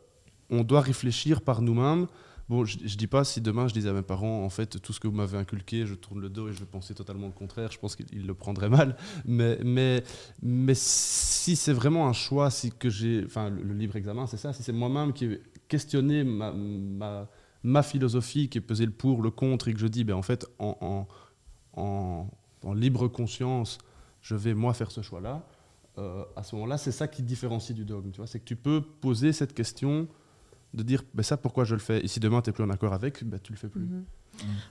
on doit réfléchir par nous-mêmes. Bon, je, je dis pas si demain je disais à mes parents, en fait, tout ce que vous m'avez inculqué, je tourne le dos et je vais penser totalement le contraire. Je pense qu'ils ils le prendraient mal. Mais, mais, mais si c'est vraiment un choix, si que j'ai, enfin, le, le libre examen, c'est ça. Si c'est moi-même qui ai questionné ma, ma, ma philosophie, qui ai pesé le pour, le contre, et que je dis, ben en fait, en, en, en, en libre conscience, je vais moi faire ce choix-là. euh, à ce moment-là, c'est ça qui te différencie du dogme. Tu vois, c'est que tu peux poser cette question de dire, ben ça, pourquoi je le fais? Et si demain, tu n'es plus en accord avec, ben, tu le fais plus. Mhm.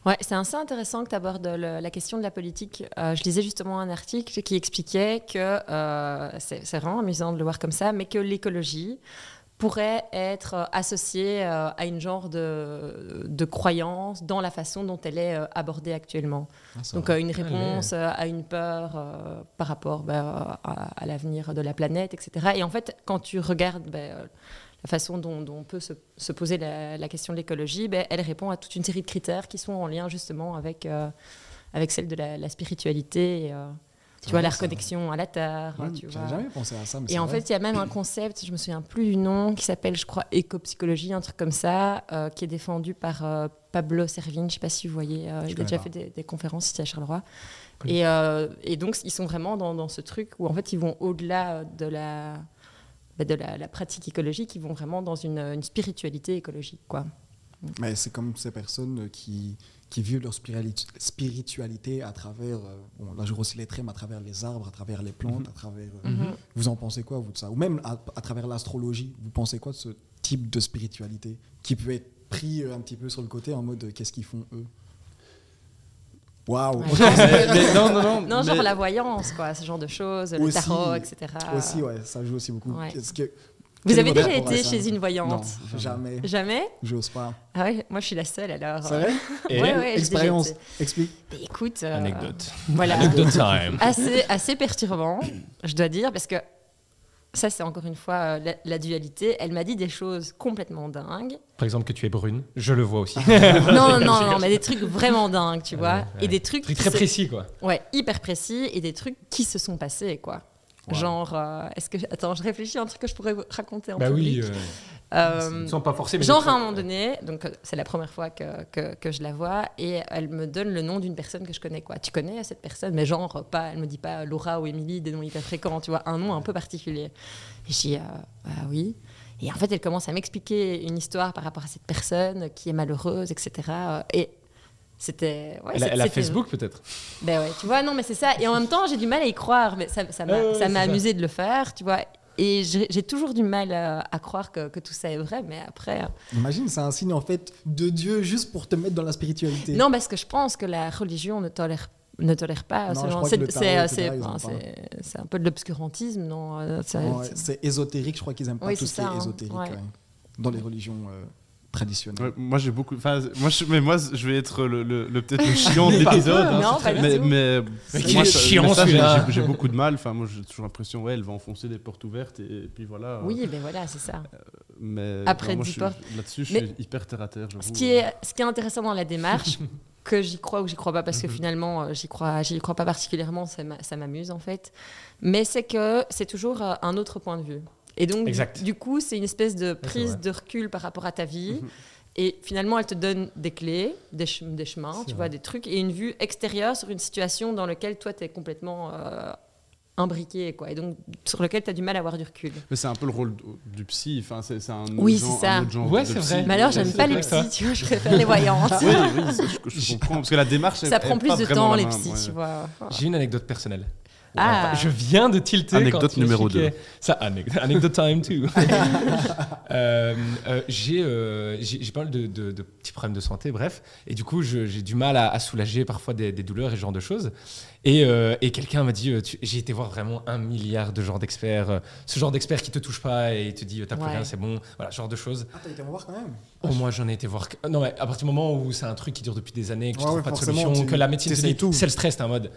Ouais, c'est assez intéressant que tu abordes le- la question de la politique. Euh, je lisais justement un article qui expliquait que, euh, c'est c'est vraiment amusant de le voir comme ça, mais que l'écologie pourrait être euh, associée euh, à une genre de, de croyance dans la façon dont elle est euh, abordée actuellement. Ah, Donc une réponse à une peur euh, par rapport ben, à, à l'avenir de la planète, etc. Et en fait, quand tu regardes euh, la façon dont, dont on peut se, se poser la, la question de l'écologie, ben, elle répond à toute une série de critères qui sont en lien justement avec, euh, avec celle de la, la spiritualité. et, euh, tu vois, la reconnexion à la Terre. Ouais, tu vois. jamais pensé à ça. Mais Et en vrai. fait, il y a même un concept, je me souviens plus du nom, qui s'appelle, je crois, éco-psychologie, un truc comme ça, euh, qui est défendu par euh, Pablo Servigne. Je ne sais pas si vous voyez, euh, il a déjà pas. fait des, des conférences ici à Charleroi. Et, euh, et donc, ils sont vraiment dans, dans ce truc où, en fait, ils vont au-delà de la, bah, de la, la pratique écologique, ils vont vraiment dans une, une spiritualité écologique, quoi. Mais c'est comme ces personnes qui, qui vivent leur spiritualité à travers, euh, bon, là je grossis les traits, mais à travers les arbres, à travers les plantes, à travers... euh, Mhm. Vous en pensez quoi, vous, de ça? Ou même à, à travers l'astrologie, vous pensez quoi de ce type de spiritualité qui peut être pris euh, un petit peu sur le côté en mode qu'est-ce qu'ils font eux? Waouh Ouais. *laughs* Mais non, non, non. Non, genre mais- la voyance, quoi, ce genre de choses, le Aussi. tarot, etc. Aussi, ouais, ça joue aussi beaucoup. Ouais. Est-ce que... Vous avez déjà été chez une Non, voyante jamais. Jamais J'ose pas. Ah ouais, moi je suis la seule alors. C'est vrai *laughs* Et Ouais, ouais, j'ai déjà Expérience. Explique. Mais écoute, euh, Anecdote. Voilà. Anecdote time. *laughs* assez, assez perturbant, je dois dire, parce que ça, c'est encore une fois euh, la, la dualité. Elle m'a dit des choses complètement dingues. Par exemple, que tu es brune, je le vois aussi. *laughs* non, non, non, non, mais des trucs vraiment dingues, tu vois. Ouais, ouais. Et des trucs, très précis, quoi. Ouais, hyper précis, et des trucs qui se sont passés, quoi. Wow. Genre, euh, est-ce que. Attends, je réfléchis à un truc que je pourrais vous raconter en Bah oui. public. euh, Euh, Ils sont pas forcés, mais Genre à un trucs, moment euh, donné, donc euh, c'est la première fois que, que, que je la vois, et elle me donne le nom d'une personne que je connais. Quoi. Tu connais cette personne, mais genre pas, elle me dit pas Laura ou Émilie, des noms hyper fréquents, tu vois, un nom un peu particulier. Et je dis euh, ah oui. Et en fait, elle commence à m'expliquer une histoire par rapport à cette personne qui est malheureuse, etc. euh, Et c'était. ouais, Elle, a- c'est- elle a c'était- Facebook, peut-être ben ouais, tu vois, non, mais c'est ça. Et en même temps, j'ai du mal à y croire, mais ça ça m'a Ouais, ouais, ça c'est m'a ça. amusé de le faire, tu vois. Et j'ai toujours du mal à, à croire que, que tout ça est vrai, mais après. euh, Imagine, c'est un signe en fait de Dieu juste pour te mettre dans la spiritualité. Non, parce que je pense que la religion ne tolère, ne tolère pas. C'est pas. un peu de l'obscurantisme, non euh, Ouais, c'est- c'est ésotérique, je crois qu'ils aiment pas Oui, tout c'est ce qui est ça, hein. ésotérique Ouais. ouais, dans les religions euh, Ouais, moi j'ai beaucoup. Enfin, moi, je, mais moi je vais être le, le- le- peut-être le *laughs* chiant de l'épisode. hein, Non, pas mais, mais, Mais moi, qu'il est ça- chiant, mais ça, j'ai- beaucoup de mal. Enfin, moi j'ai toujours l'impression, ouais, elle va enfoncer des portes ouvertes et, et puis voilà. Oui, ben voilà, c'est ça. Mais Après non, moi, je là-dessus, je Mais suis hyper terre à terre. Ce qui, est, ce qui est intéressant dans la démarche, *laughs* que j'y crois ou j'y crois pas, parce Mhm. que finalement, euh, j'y crois, j'y crois pas particulièrement, ça m'amuse en fait, mais c'est que c'est toujours euh, un autre point de vue. Et donc, du, Exact. du coup, c'est une espèce de prise de recul par rapport à ta vie. Mhm. Et finalement, elle te donne des clés, des, chem- des chemins, tu vrai. vois, des trucs, et une vue extérieure sur une situation dans laquelle toi, tu es complètement euh, imbriqué, quoi. Et donc, sur lequel tu as du mal à avoir du recul. Mais c'est un peu le rôle du psy. Enfin, c'est un, Oui, genre- c'est ça. un autre genre Ouais, de c'est vrai. Mais alors, j'aime pas les psys, tu vois, je préfère les voyantes. *laughs* Oui, oui, ça, je, je comprends. Parce que la démarche, elle- Ça elle prend est plus pas de temps, les psys, ouais. tu vois. J'ai une anecdote personnelle. Ah. Je viens de tilter. Anecdote quand numéro expliquais- deux. Ça, anecdote, *laughs* anecdote time too. *laughs* Euh, euh, j'ai euh, j'ai j'ai pas mal de, de- de petits problèmes de santé, bref. Et du coup, je- j'ai du mal à, à soulager parfois des, des douleurs et ce genre de choses. Et, euh, et quelqu'un m'a dit tu- j'ai été voir vraiment un milliard de genres d'experts. euh, ce genre d'experts qui te touche pas et te dit t'as plus Ouais. rien, c'est bon. Voilà, ce genre de choses. Ah, t'as été voir quand même? Oh, moi, j'en ai été voir. Non, mais à partir du moment où c'est un truc qui dure depuis des années, que tu Ouais, trouves ouais, pas de solution, tu- que la médecine te dit tout. c'est le stress, t'es en mode.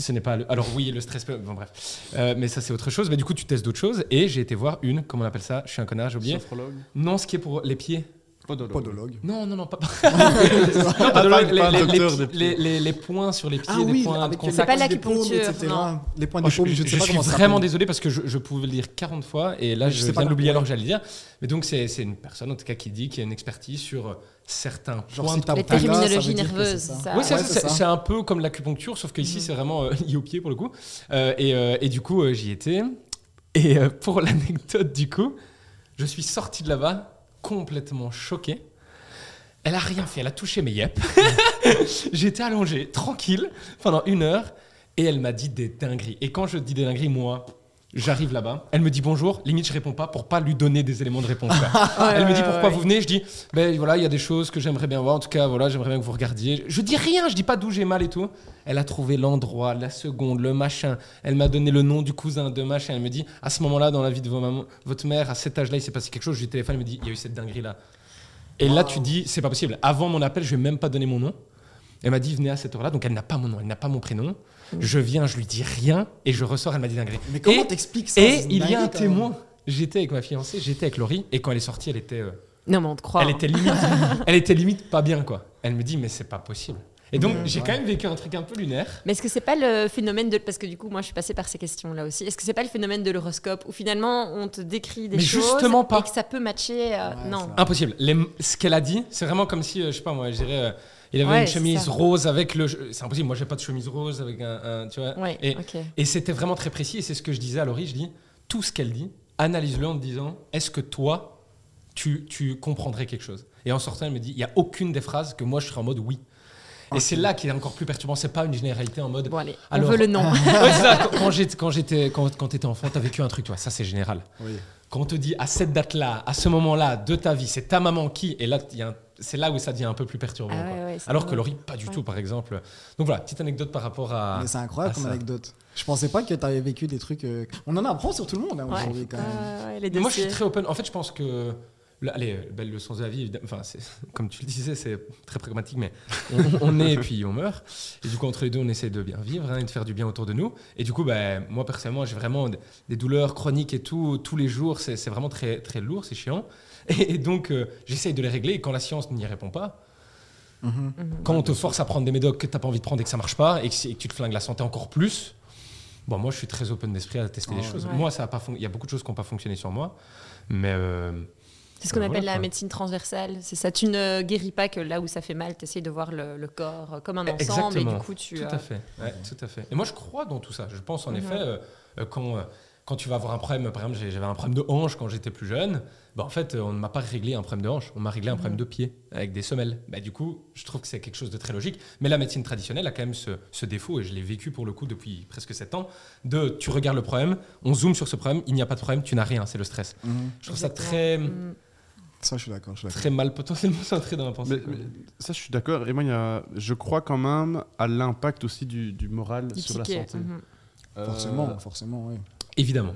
Ce n'est pas le... Alors oui, le stress peut... Bon bref. Euh, mais ça c'est autre chose. Mais du coup tu testes d'autres choses. Et j'ai été voir une, comment on appelle ça? Je suis un connard, j'ai oublié. Sophrologue Non, ce qui est pour les pieds. Podologue. Podologue. Non, non, non, pas... *laughs* Non, pas *laughs* de pas- les, les- les les- les- les points sur les pieds, Ah oui, points de avec contact. C'est pas les l'acupuncture. Les points Oh, des je, paumes, je je ne sais pas suis vraiment désolé parce que je, je pouvais le dire 40 fois et là je viens de l'oublier alors que j'allais le dire. Mais donc c'est une personne en tout cas qui dit qu'il y a une expertise sur certains Genre, points si de Les terminologies nerveuses. Oui, c'est un peu comme l'acupuncture, sauf qu'ici Mhm. c'est vraiment euh, *laughs* lié au pied pour le coup. Euh, et, euh, et du coup, j'y étais. Et pour l'anecdote, du coup, je suis sorti de là-bas complètement choqué. Elle a rien fait, elle a touché mes yep. *laughs* J'étais allongé, tranquille, pendant une heure, et elle m'a dit des dingueries. Et quand je dis des dingueries, moi, j'arrive là-bas, elle me dit bonjour, limite je réponds pas pour pas lui donner des éléments de réponse. *laughs* Elle me dit pourquoi vous venez, je dis ben voilà, il y a des choses que j'aimerais bien voir. En tout cas, voilà, j'aimerais bien que vous regardiez. Je dis rien, je dis pas d'où j'ai mal et tout. Elle a trouvé l'endroit, la seconde, le machin. Elle m'a donné le nom du cousin de machin. Elle me dit à ce moment-là dans la vie de vos mamans, votre mère à cet âge-là, il s'est passé quelque chose. Je lui téléphone, elle me dit il y a eu cette dinguerie là. Et là, tu dis c'est pas possible. Avant mon appel, je vais même pas donner mon nom. Elle m'a dit venez à cette heure-là, donc elle n'a pas mon nom, elle n'a pas mon prénom. Je viens, je lui dis rien et je ressors, elle m'a dit dinguerie. Mais comment t'expliques ça Et il y a un témoin. J'étais avec ma fiancée, j'étais avec Laurie, et quand elle est sortie, elle était, euh, Non, mais on te croit. elle hein. était limite, *laughs* elle était limite pas bien quoi. Elle me dit mais c'est pas possible. Et donc Ouais, j'ai ouais. quand même vécu un truc un peu lunaire. Mais est-ce que c'est pas le phénomène de parce que du coup moi je suis passée par ces questions là aussi. Est-ce que c'est pas le phénomène de l'horoscope où finalement on te décrit des Mais choses justement pas. et que ça peut matcher euh, Ouais, Non. Impossible. Les- ce qu'elle a dit, c'est vraiment comme si, euh, je sais pas moi, je dirais, euh, il avait Ouais, une chemise rose avec le. C'est impossible. Moi j'ai pas de chemise rose avec un, un- tu vois. Ouais. Et, c'était vraiment très précis. Et c'est ce que je disais à Laurie. Je dis tout ce qu'elle dit, analyse-le en te disant est-ce que toi tu, tu comprendrais quelque chose? Et en sortant, elle me dit il y a aucune des phrases que moi je serais en mode oui. Et c'est là qui est encore plus perturbant. C'est pas une généralité en mode. Bon allez, Alors- on veut le nom. *laughs* Ouais, c'est ça. *laughs* Quand- j'étais, quand j'étais, quand, quand t'étais enfant, t'as vécu un truc, toi. Ça, c'est général. Oui. Quand on te dit à cette date-là, à ce moment-là de ta vie, c'est ta maman qui, et là, il y a un- c'est là où ça devient un peu plus perturbant. Ah quoi. ouais, Alors que. Laurie, pas du Ouais. tout, par exemple. Donc voilà, petite anecdote par rapport à. Mais c'est incroyable comme ça. anecdote. Je pensais pas que t'avais vécu des trucs. euh, On en apprend sur tout le monde hein, Ouais. aujourd'hui quand même. Les Mais moi, je suis très open. En fait, je pense que. le- allez, belle leçon de la vie, évidemment. Enfin, c'est- *laughs* comme tu le disais, c'est très pragmatique, mais on, on est et puis on meurt. Et du coup, entre les deux, on essaie de bien vivre hein, et de faire du bien autour de nous. Et du coup, ben, moi, personnellement, j'ai vraiment des douleurs chroniques et tout, tous les jours. C'est c'est vraiment très, très lourd, c'est chiant. *laughs* Et, donc, euh, j'essaye de les régler. Et quand la science n'y répond pas, Mhm. Mhm. quand on te force à prendre des médocs que tu n'as pas envie de prendre et que ça marche pas, et que, c'est- et que tu te flingues la santé encore plus, bon, moi, je suis très open d'esprit à tester des choses. Ouais. Moi, ça a pas il y a beaucoup de choses qui n'ont pas fonctionné sur moi. Mais. euh, C'est ce qu'on Ben appelle voilà, la quoi. médecine transversale. C'est ça. Tu ne guéris pas que là où ça fait mal. Tu essayes de voir le, le corps euh, comme un ensemble. Exactement. Et du coup, tu. Tout euh, à fait. Ouais, tout à fait. Et moi, je crois dans tout ça. Je pense en Mhm. effet, euh, euh, quand, euh, quand tu vas avoir un problème, par exemple, j'avais un problème de hanche quand j'étais plus jeune, bah, en fait, euh, on ne m'a pas réglé un problème de hanche, on m'a réglé un problème Mhm. de pied avec des semelles. Bah, du coup, je trouve que c'est quelque chose de très logique. Mais la médecine traditionnelle a quand même ce, ce défaut, et je l'ai vécu pour le coup depuis presque 7 ans, de tu regardes le problème, on zoome sur ce problème, il n'y a pas de problème, tu n'as rien, c'est le stress. Mhm. Je trouve ça très, Mm. Ça, je suis d'accord. je suis d'accord. très mal potentiellement *laughs* centré dans la pensée. Mais, quoi. mais ça, je suis d'accord. Et moi, il y a, je crois quand même à l'impact aussi du, du moral Du sur la santé. Mhm. Euh, Forcément, forcément, oui. Évidemment.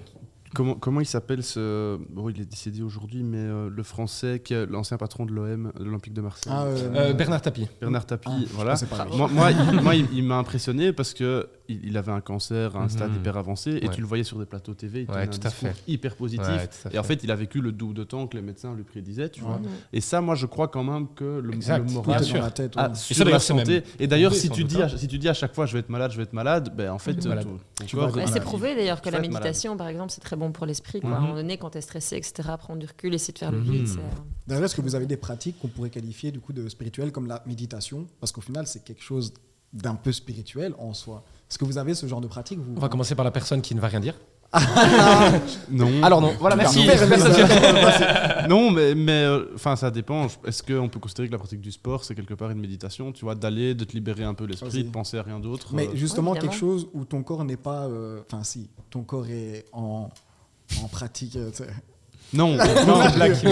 Comment, comment il s'appelle ce. Bon, il est décédé aujourd'hui, mais euh, le français, qui est l'ancien patron de l'OM, de l'Olympique de Marseille. Ah, euh, Euh, Bernard Tapie. Bernard Tapie, Ah, voilà. Moi, moi, il, moi, il- il m'a impressionné parce que il, il avait un cancer à un stade Mhm. hyper avancé et Ouais. tu le voyais sur des plateaux TV. Il Ouais, un à fait. hyper positif. Ouais, tout à Et en fait. il a vécu le double de temps que les médecins lui prédisaient, tu vois. Ouais. Et ça, moi, je crois quand même que le, Exact. le moral sûr. dans la tête. ah, ouais. sur ça, la santé. Et d'ailleurs, prouvé, si sans tu, doute, dis à, hein. si tu dis à chaque fois je vais être malade, je vais être malade, ben en fait, Tu c'est prouvé d'ailleurs que la méditation, par exemple, c'est très bon pour l'esprit. quoi. À un Mhm. moment donné, quand tu es stressé, etc., prendre du recul, essayer de faire le Mhm. vide. c'est- D'ailleurs, est-ce que vous avez des pratiques qu'on pourrait qualifier du coup de spirituelles comme la méditation? Parce qu'au final, c'est quelque chose d'un peu spirituel en soi. Est-ce que vous avez ce genre de pratique vous? On va commencer par la personne qui ne va rien dire. *laughs* Non. Alors non, voilà, merci. *laughs* Non, mais mais, euh, enfin ça dépend. Est-ce qu'on peut considérer que la pratique du sport c'est quelque part une méditation, tu vois, d'aller, de te libérer un peu l'esprit, Vas-y. de penser à rien d'autre. Mais euh, justement, Ouais, quelque chose où ton corps n'est pas. euh, Enfin, si, ton corps est en, en pratique. euh, tu sais. Non, *laughs* Non, qui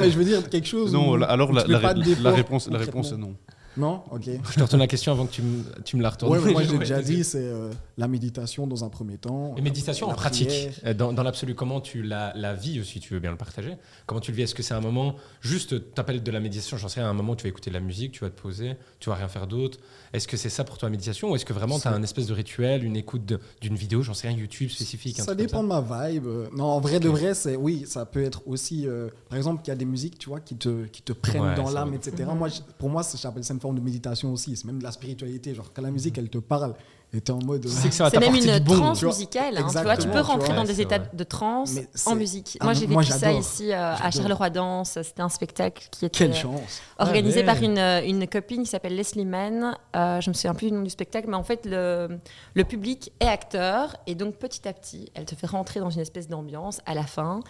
mais je veux dire quelque chose. non. la- alors où la, tu fais la, pas ré- d'effort la réponse, la réponse est non. Non Ok. Je te retourne la question avant que tu me, tu me la retournes. Ouais, moi, *laughs* j'ai déjà dit, c'est euh, la méditation dans un premier temps. Et méditation la en pratique, euh, dans, dans l'absolu, comment tu la, la vis, si tu veux bien le partager? Comment tu le vis? Est-ce que c'est un moment, juste, t'appelles de la méditation, j'en sais rien, un moment où tu vas écouter de la musique, tu vas te poser, tu vas rien faire d'autre? Est-ce que c'est ça pour toi la méditation? Ou est-ce que vraiment tu as un espèce de rituel, une écoute d'une vidéo, j'en sais rien, YouTube spécifique Ça dépend de ma vibe. Non, en vrai de vrai, c'est oui, ça peut être aussi. euh, par exemple, qu'il y a des musiques, tu vois, qui te, qui te prennent Ouais, dans l'âme, etc. Moi, pour moi, c'est- j'appelle ça une forme de méditation aussi. C'est même de la spiritualité. Genre, quand la musique, elle te parle, et t'es en mode. Tu sais que ça va C'est même une bon. transe tu vois. musicale. hein, tu vois, tu Exactement, peux tu rentrer vois. dans des états vrai. de transe Mais en musique. Ah, moi, j'ai moi, vécu ça ici euh, à. Charleroi Danse. C'était un spectacle qui était Quelle chance. organisé Ouais. par une, euh, une copine qui s'appelle Leslie Mann. Euh, je me souviens plus du nom du spectacle, mais en fait, le, le public est acteur. Et donc, petit à petit, elle te fait rentrer dans une espèce d'ambiance à la fin.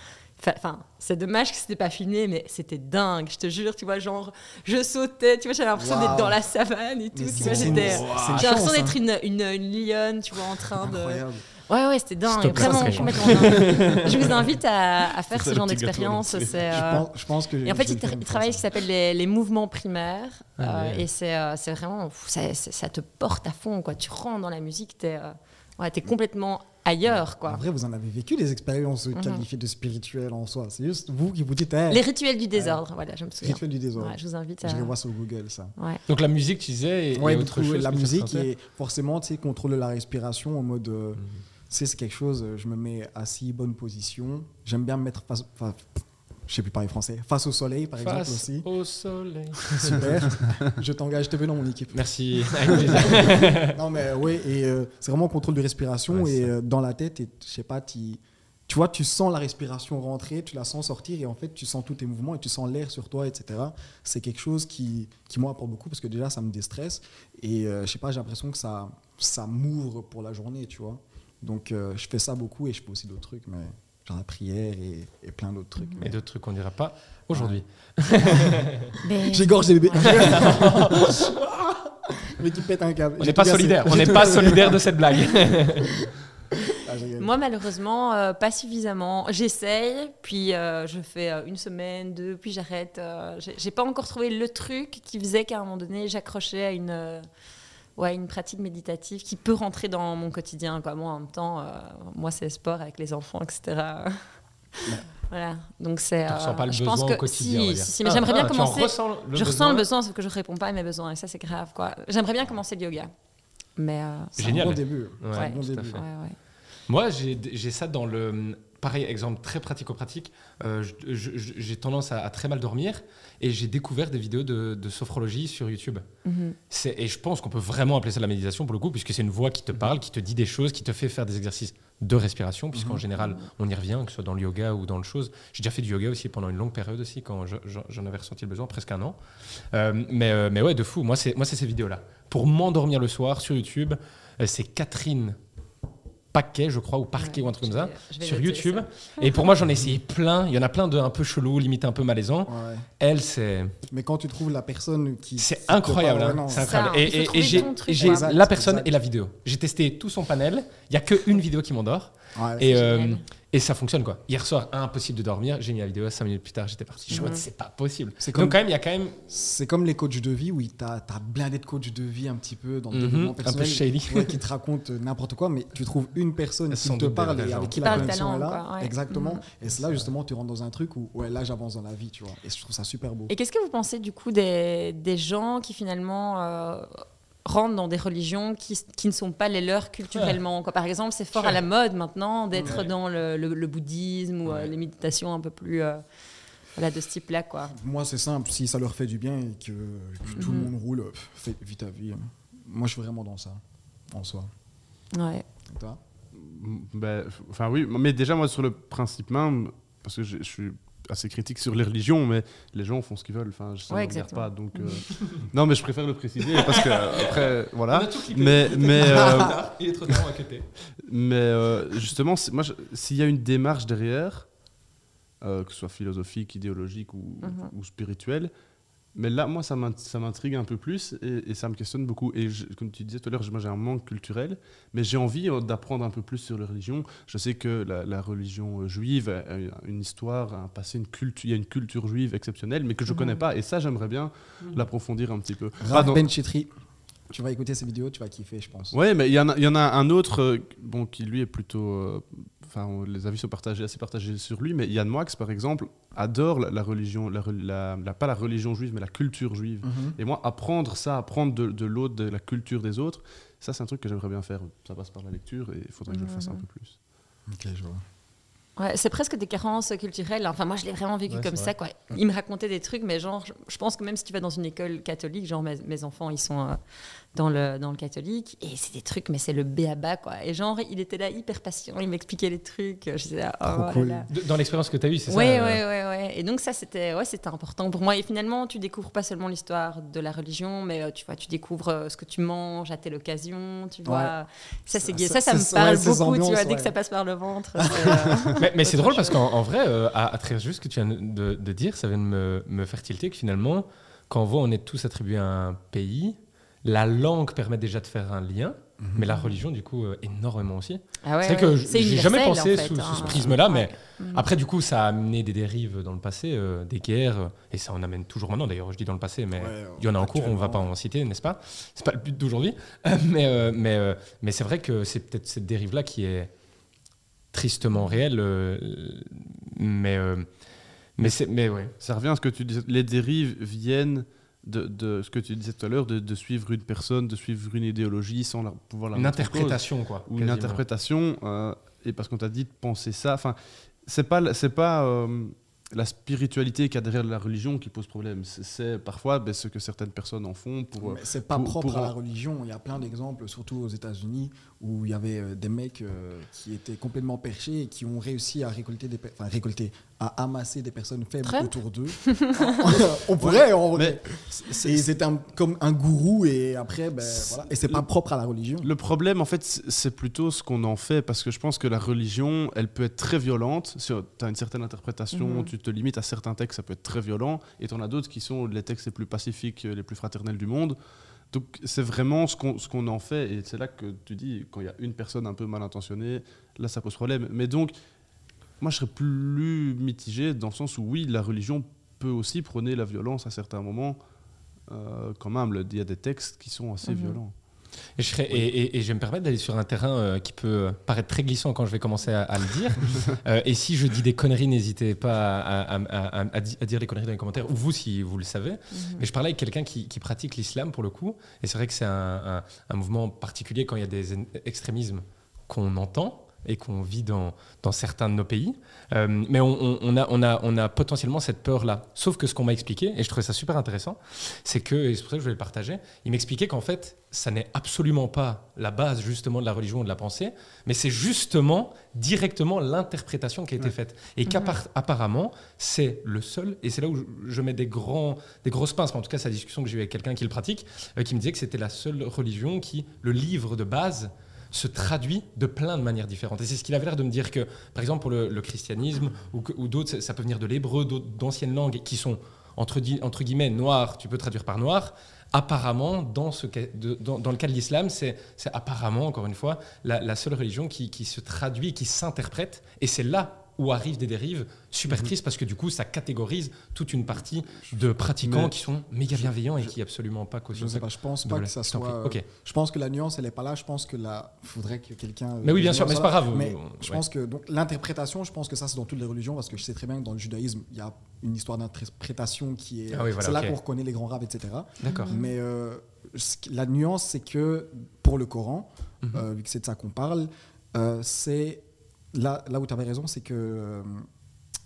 Enfin, c'est dommage que c'était pas filmé, mais c'était dingue, je te jure, tu vois, genre, je sautais, tu vois, j'avais l'impression d'être dans la savane et tout, Mais tu vois, j'étais... J'ai l'impression d'être hein. une, une, une lionne, tu vois, en train de... Ouais, ouais, c'était dingue, vraiment, complètement dingue. Je vous invite à, à faire ce genre d'expérience. c'est- Je euh, pense, je pense que. et en fait, vais il, faire tra- une il fois travaille ce qui s'appelle les, les mouvements primaires. Ah euh, ouais. et c'est euh, c'est vraiment. Ça, ça- ça te porte à fond, quoi. Tu rentres dans la musique, t'es euh, ouais, t'es complètement ailleurs, En quoi. vrai, vous en avez vécu des expériences Mhm. qualifiées de spirituelles en soi. C'est juste vous qui vous dites, hey, Les rituels du désordre, voilà, je me souviens. rituel du désordre. Ouais, je vous invite à. Je les vois sur Google, ça. Ouais. Donc la musique, tu disais, et, Ouais, et autre beaucoup, chose la musique et forcément, tu sais, contrôle de la respiration en mode. euh, Mhm. Tu sais, c'est quelque chose, euh, je me mets assis, bonne position. J'aime bien me mettre face. Je sais plus parler français. Face au soleil, par exemple, Face aussi. au soleil. *laughs* Super. je t'engage, je te veux dans mon équipe. Merci. *laughs* Non, mais oui, et euh, c'est vraiment contrôle de respiration. Ouais, et euh, dans la tête, et, je sais pas, t'y- tu vois, tu sens la respiration rentrer, tu la sens sortir, et en fait, tu sens tous tes mouvements et tu sens l'air sur toi, etc. C'est quelque chose qui, qui moi apporte beaucoup parce que déjà, ça me déstresse. Et euh, je sais pas, j'ai l'impression que ça, ça m'ouvre pour la journée, tu vois. Donc, je fais ça beaucoup et je fais aussi d'autres trucs, mais genre la prière et, et plein d'autres trucs. Et d'autres trucs qu'on dira pas aujourd'hui. Mais- *laughs* J'égorge des bébés. *laughs* Mais qui pète un câble. On n'est pas solidaire. On n'est pas *laughs* solidaire de cette blague. Ah, Moi, malheureusement, euh, pas suffisamment. J'essaye, puis euh, je fais euh, une semaine, deux, puis j'arrête. euh, j'ai- J'ai pas encore trouvé le truc qui faisait qu'à un moment donné, j'accrochais à une, euh, ouais, une pratique méditative qui peut rentrer dans mon quotidien. Quoi. Moi, en même temps, euh, moi, c'est sport avec les enfants, etc. *laughs* voilà. Donc, c'est. Tu euh, ressens pas le je pense besoin que au quotidien. Si, si, si, mais Ah, j'aimerais bien ah, tu en commencer. ressens le je ressens le besoin, sauf que je réponds pas à mes besoins, et ça, c'est grave. quoi. J'aimerais bien commencer le yoga. Mais. euh, C'est un Génial. bon début. Ouais, C'est un bon tout à début. fait. ouais, ouais. Moi, j'ai j'ai ça dans le. Pareil, exemple très pratico-pratique. euh, je- je- je- j'ai tendance à, à très mal dormir et j'ai découvert des vidéos de, de sophrologie sur YouTube. Mhm. Et je pense qu'on peut vraiment appeler ça de la méditation pour le coup, puisque c'est une voix qui te parle, qui te dit des choses, qui te fait faire des exercices de respiration, puisqu'en Mhm. général, on y revient, que ce soit dans le yoga ou dans le chose. J'ai déjà fait du yoga aussi pendant une longue période aussi, quand je- je- j'en avais ressenti le besoin, presque un an. Euh, mais, euh, mais ouais, de fou. Moi, c'est moi, c'est ces vidéos-là. Pour m'endormir le soir sur YouTube, euh, c'est Catherine Paquet, je crois, ou Parquet Ouais, ou un truc comme ça, vais- sur YouTube. ça. Et pour moi, j'en ai essayé plein. Il y en a plein de un peu chelous, limite un peu malaisants. Ouais. Elle, c'est Mais quand tu trouves la personne qui. c'est incroyable. hein. C'est incroyable. Et, j'ai la personne Exact. et la vidéo. J'ai testé tout son panel. Il y a qu'une vidéo qui m'endort. Ouais, Et, euh. Et ça fonctionne quoi. Hier soir, impossible de dormir. J'ai mis la vidéo, 5 minutes plus tard, j'étais parti. Je me c'est pas possible. C'est Donc comme, quand même, il y a quand même c'est comme les coachs de vie où tu as, blindé de coachs de vie un petit peu dans le Mhm, développement un peu personnel. shady. ouais, qui te racontent n'importe quoi, mais tu trouves une personne qui te parle et avec qui la connexion talent, est là. quoi, ouais. Exactement. Mhm. Et là justement tu rentres dans un truc où ouais, là j'avance dans la vie, tu vois. Et je trouve ça super beau. Et qu'est-ce que vous pensez du coup des, des gens qui finalement euh, rentrent dans des religions qui, qui ne sont pas les leurs culturellement quoi. Par exemple, c'est fort Ouais. à la mode maintenant d'être Ouais. dans le, le- le bouddhisme ou euh, Ouais. les méditations un peu plus euh, voilà, de ce type-là. quoi. Moi, c'est simple. Si ça leur fait du bien et que, que tout le Mhm. monde roule, fais, vis ta vie. Moi, je suis vraiment dans ça, en soi. Ouais. Et toi ben, enfin oui, mais déjà moi sur le principe même, parce que je, je suis assez critique sur les religions, mais les gens font ce qu'ils veulent. Enfin, ça Ouais, ne pas, donc euh, non, mais je préfère le préciser parce que après voilà. Mais mais euh, *laughs* Il est trop tard à mais euh, justement, moi, je- s'il y a une démarche derrière, euh, que ce soit philosophique, idéologique ou, Mhm. ou spirituelle, mais là, moi, ça m'int- ça m'intrigue un peu plus et, et ça me questionne beaucoup. Et je- comme tu disais tout à l'heure, moi, j'ai un manque culturel, mais j'ai envie euh, d'apprendre un peu plus sur les religions. Je sais que la, la religion euh, juive a a une histoire, un passé, une culture, il y a une culture juive exceptionnelle, mais que je Mhm. connais pas. Et ça, j'aimerais bien Mhm. l'approfondir un petit peu. Rav dans- Ben Chitri. Tu vas écouter ces vidéos, tu vas kiffer, je pense. Ouais, mais il y, en a- il y en a un autre euh, bon, qui lui est plutôt. euh, Enfin, les avis sont partagés, assez partagés sur lui, mais Yann Moix, par exemple, adore la, la religion, la, rel- la- la- pas la religion juive, mais la culture juive. Mhm. Et moi, apprendre ça, apprendre de, de l'autre, de la culture des autres, ça, c'est un truc que j'aimerais bien faire. Ça passe par la lecture et il faudrait que je le fasse un peu plus. Ok, je vois. Ouais, c'est presque des carences culturelles. Enfin, moi, je l'ai vraiment vécu Ouais, comme ça. Quoi. Il me racontait des trucs, mais genre, je, pense que même si tu vas dans une école catholique, genre mes, mes enfants, ils sont euh, dans, le, dans le catholique, et c'est des trucs, mais c'est le béaba, quoi. Et genre, il était là hyper patient, il m'expliquait les trucs. Je disais, oh Trop là cool. là. De- Dans l'expérience que tu as eue, c'est ça Ouais, euh, ouais, ouais, ouais. Et donc ça, c'était ouais, c'était important pour moi. Et finalement, tu découvres pas seulement l'histoire de la religion, mais euh, tu vois, tu découvres euh, ce que tu manges à telle occasion, tu vois. Ça, c'est Ça- ça- Ça, ça, me parle beaucoup, tu vois. Dès que ça passe par le ventre. *laughs* Mais, mais c'est drôle parce qu'en en vrai, euh, à, à travers juste ce que tu viens de, de dire, ça vient de me, me faire tilter que finalement, quand on voit on est tous attribués à un pays, la langue permet déjà de faire un lien, Mhm. mais la religion, du coup, euh, énormément aussi. Ah ouais, c'est vrai ouais. que j'ai jamais pensé en fait, sous, hein. sous ce prisme-là, mais Ouais. Mm. après, du coup, ça a amené des dérives dans le passé, euh, des guerres, et ça en amène toujours maintenant. D'ailleurs, je dis dans le passé, mais Ouais, il y en a en cours, on va pas en citer, n'est-ce pas? C'est pas le but d'aujourd'hui, *laughs* mais euh, mais euh, mais c'est vrai que c'est peut-être cette dérive-là qui est tristement réelle, euh, mais euh, mais c'est mais ouais. Ça revient à ce que tu disais. Les dérives viennent de, de ce que tu disais tout à l'heure, de, de suivre une personne, de suivre une idéologie sans la, pouvoir la Une cause. interprétation, quoi. ou une interprétation, euh, et parce qu'on t'a dit de penser ça. Enfin, c'est pas, c'est pas euh, la spiritualité qu'il y a derrière la religion qui pose problème. C'est, parfois ben, ce que certaines personnes en font pour. euh, Mais c'est pas pour- propre pour à la religion. Il y a plein d'exemples, surtout aux États-Unis, où il y avait euh, des mecs euh, qui étaient complètement perchés et qui ont réussi à récolter des, enfin récolter, à amasser des personnes faibles Trump autour d'eux. *laughs* on pourrait, on Mais Et c'était un- comme un gourou et après, ben, voilà. Et c'est pas propre à la religion. Le problème, en fait, c'est c'est plutôt ce qu'on en fait, parce que je pense que la religion, elle peut être très violente. Tu as une certaine interprétation, Mhm. tu te limites à certains textes, ça peut être très violent, et tu en as d'autres qui sont les textes les plus pacifiques, les plus fraternels du monde. Donc c'est vraiment ce qu'on ce qu'on en fait, et c'est là que tu dis, quand il y a une personne un peu mal intentionnée, là ça pose problème. Mais donc, moi je serais plus mitigé dans le sens où oui, la religion peut aussi prôner la violence à certains moments. Euh, quand même, il y a des textes qui sont assez Mhm. violents. Et je, serais- et, et- et je vais me permettre d'aller sur un terrain euh, qui peut paraître très glissant quand je vais commencer à, à le dire. *laughs* Euh, et si je dis des conneries, n'hésitez pas à, à- à- à- à di- à dire les conneries dans les commentaires, ou vous si vous le savez. Mhm. Mais je parlais avec quelqu'un qui, qui pratique l'islam pour le coup, et c'est vrai que c'est un, un- un mouvement particulier quand il y a des extrémismes qu'on entend et qu'on vit dans, dans certains de nos pays. Euh, mais on, on- on a, on, a, on a potentiellement cette peur-là. Sauf que ce qu'on m'a expliqué, et je trouvais ça super intéressant, c'est que, et c'est pour ça que je voulais le partager, il m'expliquait qu'en fait, ça n'est absolument pas la base justement de la religion ou de la pensée, mais c'est justement directement l'interprétation qui a été Ouais. faite. Et qu'apparemment, c'est le seul, et c'est là où je, je mets des, grands, des grosses pinces, mais en tout cas, c'est la discussion que j'ai eue avec quelqu'un qui le pratique, euh, qui me disait que c'était la seule religion qui, le livre de base, se traduit de plein de manières différentes. Et c'est ce qu'il avait l'air de me dire que, par exemple, pour le, christianisme ou, d'autres, ça- peut venir de l'hébreu, d'anciennes langues qui sont, entre, guillemets, noires, tu peux traduire par noir, apparemment, dans, ce, dans, le cas de l'islam, c'est apparemment, encore une fois, la, seule religion qui se traduit, qui s'interprète. Et c'est là où arrivent des dérives super mhm. tristes parce que du coup, ça catégorise toute une partie de pratiquants qui sont méga bienveillants et qui absolument pas cautionnent. Je pas, je pense pas que ça soit. Je pense que la nuance, elle est pas là. Je pense que là, faudrait que quelqu'un. Mais oui, bien sûr, mais c'est pas grave. Mais je pense que donc l'interprétation, je pense que ça c'est dans toutes les religions parce que je sais très bien que dans le judaïsme, il y a une histoire d'interprétation qui est. Ah c'est là qu'on reconnaît les grands rabbins, etc. D'accord. Mais euh, la nuance, c'est que pour le Coran, mhm. euh, vu que c'est de ça qu'on parle, euh, c'est là, là où tu avais raison, c'est que euh,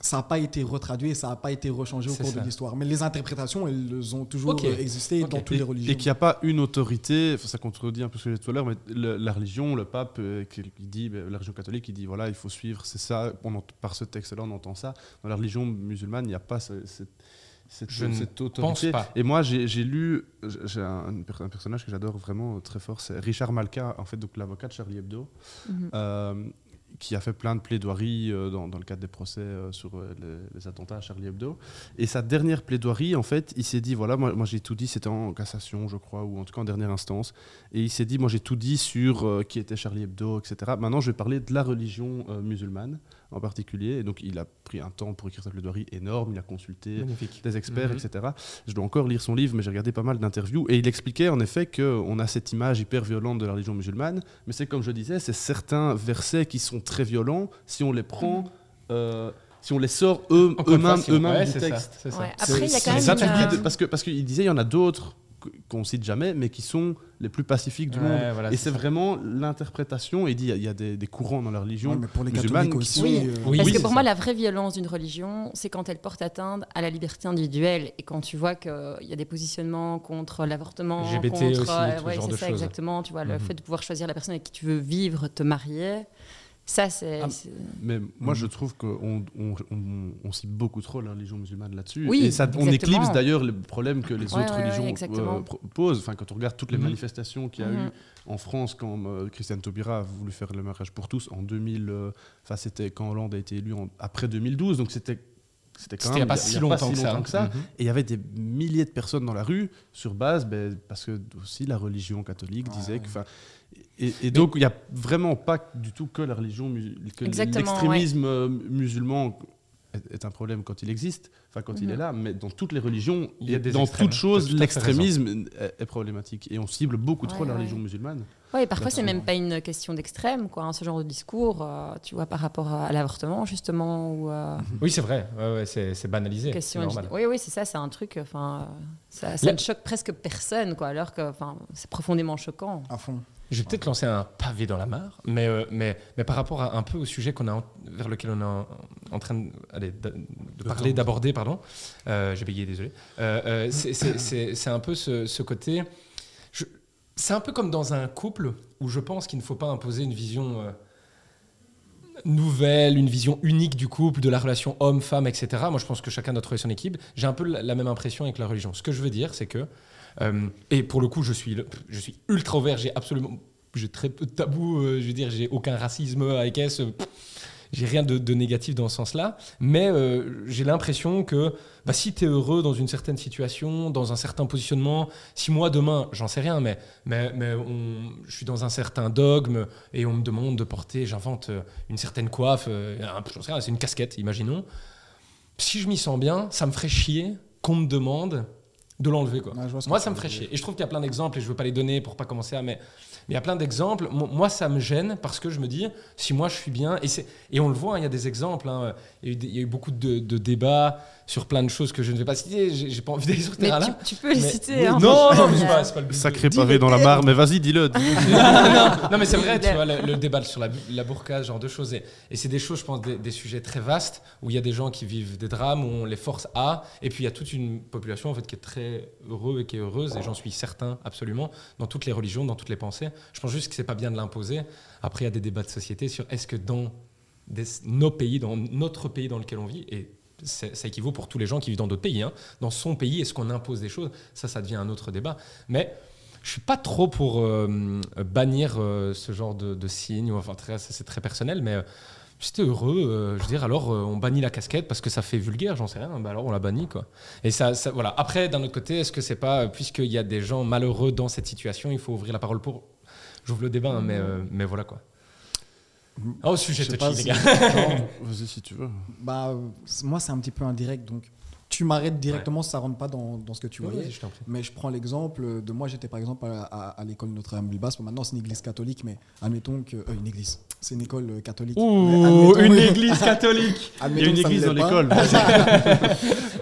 ça n'a pas été retraduit, ça n'a pas été rechangé au cours de l'histoire. Mais les interprétations, elles ont toujours existé dans toutes les religions. Et qu'il n'y a pas une autorité, ça contredit un peu ce que j'ai dit tout à l'heure, mais la religion, le pape, euh, qui dit, ben, la religion catholique, il dit voilà, il faut suivre, c'est ça, on par ce texte-là, on entend ça. Dans la religion musulmane, il n'y a pas cette, cette, cette autorité. Pas. Et moi, j'ai lu, j'ai un, un, personnage que j'adore vraiment très fort, c'est Richard Malka, en fait, donc l'avocat de Charlie Hebdo. Mhm. Euh, qui a fait plein de plaidoiries euh, dans, le cadre des procès euh, sur euh, les, attentats à Charlie Hebdo. Et sa dernière plaidoirie, en fait, il s'est dit, voilà, moi j'ai tout dit, c'était en cassation, je crois, ou en tout cas en dernière instance. Et il s'est dit, moi j'ai tout dit sur qui était Charlie Hebdo, etc. Maintenant, je vais parler de la religion musulmane en particulier. Et donc, il a pris un temps pour écrire sa plaidoirie énorme, il a consulté des experts, mhm. etc. Je dois encore lire son livre, mais j'ai regardé pas mal d'interviews. Et il expliquait en effet qu'on a cette image hyper violente de la religion musulmane, mais c'est comme je disais, c'est certains versets qui sont très violents. Si on les prend. Mhm. Euh, si on les sort eux, eux-mêmes eux du texte. Après, il y a quand même. Une... Parce qu'il parce qu'il disait, il y en a d'autres qu'on cite jamais, mais qui sont les plus pacifiques du monde. et c'est vraiment l'interprétation. Il dit il y, a des, courants dans la religion mais pour les musulmane aussi. Oui, euh, oui parce que pour moi, la vraie violence d'une religion, c'est quand elle porte atteinte à la liberté individuelle et quand tu vois qu'il y a des positionnements contre l'avortement, contre, aussi, euh, ouais, c'est ça exactement. Tu vois, le mhm. fait de pouvoir choisir la personne avec qui tu veux vivre, te marier. Ça, c'est. Ah, mais moi, je trouve qu'on on, on, on, cite beaucoup trop la religion musulmane là-dessus. Oui, et ça, on éclipse d'ailleurs les problèmes que les autres religions euh, posent. Enfin, quand on regarde toutes les mhm. manifestations qu'il y a eu mhm. en France quand euh, Christiane Taubira a voulu faire le mariage pour tous en 2000, euh, enfin, c'était quand Hollande a été élu après 2012, donc c'était c'était quand même il n'y a pas si longtemps, que ça. Mhm. Et il y avait des milliers de personnes dans la rue sur base, ben, parce que aussi la religion catholique disait que, et, donc, il n'y a vraiment pas du tout que la religion, que l'extrémisme euh, musulman est, un problème quand il existe, enfin quand il est mhm. là, mais dans toutes les religions, il y a dans toutes choses, l'extrémisme est, problématique. Et on cible beaucoup trop la religion musulmane. Oui, parfois c'est même pas une question d'extrême, quoi. Hein, ce genre de discours, euh, tu vois, par rapport à l'avortement justement. Ou, euh, Oui, c'est vrai, ouais, c'est banalisé. Oui, oui, c'est ça, c'est un truc. Enfin, ça, ça ne choque presque personne, quoi, alors que, enfin, c'est profondément choquant. À fond. Je vais peut-être lancer un pavé dans la mare, mais, euh, mais, mais par rapport à un peu au sujet qu'on a vers lequel on est en, train de, allez, de, parler, d'aborder, pardon, euh, j'ai bégayé, désolé. Euh, *coughs* c'est un peu ce, ce côté. C'est un peu comme dans un couple où je pense qu'il ne faut pas imposer une vision nouvelle, une vision unique du couple, de la relation homme-femme, etc. Moi, je pense que chacun doit trouver son équipe. J'ai un peu la même impression avec la religion. Ce que je veux dire, c'est que euh, et pour le coup, je suis, ultra ouvert, j'ai absolument j'ai très peu de tabous, euh, je veux dire, j'ai aucun racisme avec S, j'ai rien de, négatif dans ce sens-là, mais euh, j'ai l'impression que bah, si tu es heureux dans une certaine situation, dans un certain positionnement, si moi demain, j'en sais rien, mais, je suis dans un certain dogme et on me demande de porter, j'invente une certaine coiffe, j'en sais c'est une casquette, imaginons. Si je m'y sens bien, ça me ferait chier qu'on me demande de l'enlever. Quoi. moi, ça me ferait chier. Et je trouve qu'il y a plein d'exemples, et je ne veux pas les donner pour pas commencer à. Mais il y a plein d'exemples. Moi, ça me gêne parce que je me dis, si moi je suis bien, et, et on le voit, hein, il y a des exemples. Hein, il, y a eu, beaucoup de, de débats sur plein de choses que je ne vais pas citer. J'ai pas envie d'aller sur ce terrain-là. Tu, tu, peux les citer. Hein, non, non, mais pas, pas le but. Sacré pavé dans la mare, mais vas-y, dis-le. *laughs* non, mais c'est vrai, tu vois, le, débat sur la, la burqa, ce genre de choses. Et, c'est des choses, je pense, des, sujets très vastes où il y a des gens qui vivent des drames, où on les force à. Et puis il y a toute une population en fait, qui est très heureuse et qui est heureuse, et j'en suis certain absolument, dans toutes les religions, dans toutes les pensées. Je pense juste que c'est pas bien de l'imposer. Après, il y a des débats de société sur est-ce que dans nos pays, dans notre pays dans lequel on vit, et ça équivaut pour tous les gens qui vivent dans d'autres pays. Hein. Dans son pays, est-ce qu'on impose des choses? Ça, ça devient un autre débat. Mais je suis pas trop pour euh, bannir euh, ce genre de, signes. Enfin, c'est très personnel, mais euh, c'était heureux, euh, je veux dire, alors euh, on bannit la casquette parce que ça fait vulgaire, j'en sais rien, bah alors on la bannit quoi. Et ça, voilà. Après, d'un autre côté, est-ce que c'est pas, euh, puisqu'il y a des gens malheureux dans cette situation, il faut ouvrir la parole pour. J'ouvre le débat, hein, mais, euh, mais voilà quoi. Oh, sujet touchy, les si- gars. *laughs* *laughs* Vas-y si tu veux. Bah, moi, c'est un petit peu indirect, donc tu m'arrêtes directement si ça rentre pas dans, dans ce que tu Ouais, voyais. je. Mais je prends l'exemple de moi, j'étais par exemple à, à- à l'école Notre-Dame-Bilbas. Maintenant, c'est une église catholique, mais admettons que. euh, une église. C'est une école euh, catholique. Ouh, une église *laughs* catholique. Il y a une église dans l'école. *laughs*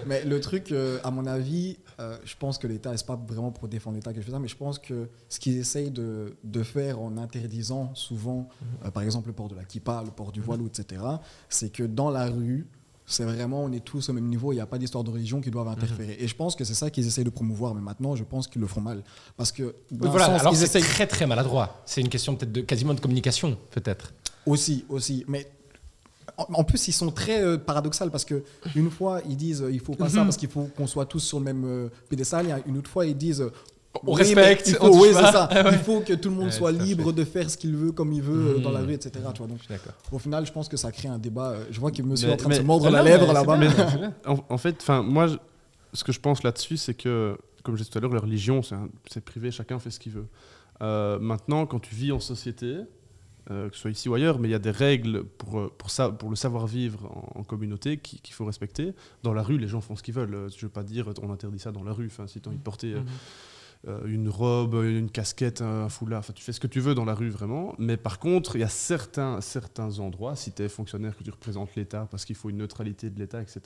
Mais le truc, euh, à mon avis, euh, je pense que l'État, c'est pas vraiment pour défendre l'État que je fais ça, mais je pense que ce qu'ils essayent de, de faire en interdisant souvent, euh, par exemple, le port de la kippa, le port du voile, etc., c'est que dans la rue, c'est vraiment, on est tous au même niveau, il n'y a pas d'histoire de religion qui doivent interférer. Et je pense que c'est ça qu'ils essayent de promouvoir, mais maintenant, je pense qu'ils le font mal. Parce que, Voilà, sens, alors ils essayent très très maladroit. C'est une question peut-être de quasiment de communication, peut-être. Aussi, aussi. Mais en, plus, ils sont très euh, paradoxaux parce que une fois, ils disent euh, il faut pas ça Mhm. parce qu'il faut qu'on soit tous sur le même euh, pédestal. Et une autre fois, ils disent On oui, respecte, il on faut, touche oui, c'est pas. ça. *laughs* Ouais. Il faut que tout le monde Ouais, soit libre fait. de faire ce qu'il veut comme il veut euh, dans la rue, etc. Tu vois, donc, Je suis d'accord. au final, je pense que ça crée un débat. euh, Je vois que monsieur Mais- est en train de se mordre Ah la non, lèvre là-bas. *laughs* En, en fait, enfin, moi, je- ce que je pense là-dessus, c'est que, comme je disais tout à l'heure, la religion, c'est privé, chacun fait ce qu'il veut. Euh, maintenant, quand tu vis en société, euh, que ce soit ici ou ailleurs, mais il y a des règles pour, pour, ça, pour le savoir-vivre en, en communauté qui- qu'il faut respecter. Dans la rue, les gens font ce qu'ils veulent. Je ne veux pas dire on interdit ça dans la rue. Enfin, si tu as envie de porter euh, une robe, une casquette, un foulard, enfin, tu fais ce que tu veux dans la rue vraiment. Mais par contre, il y a certains, certains endroits, si tu es fonctionnaire, que tu représentes l'État parce qu'il faut une neutralité de l'État, etc.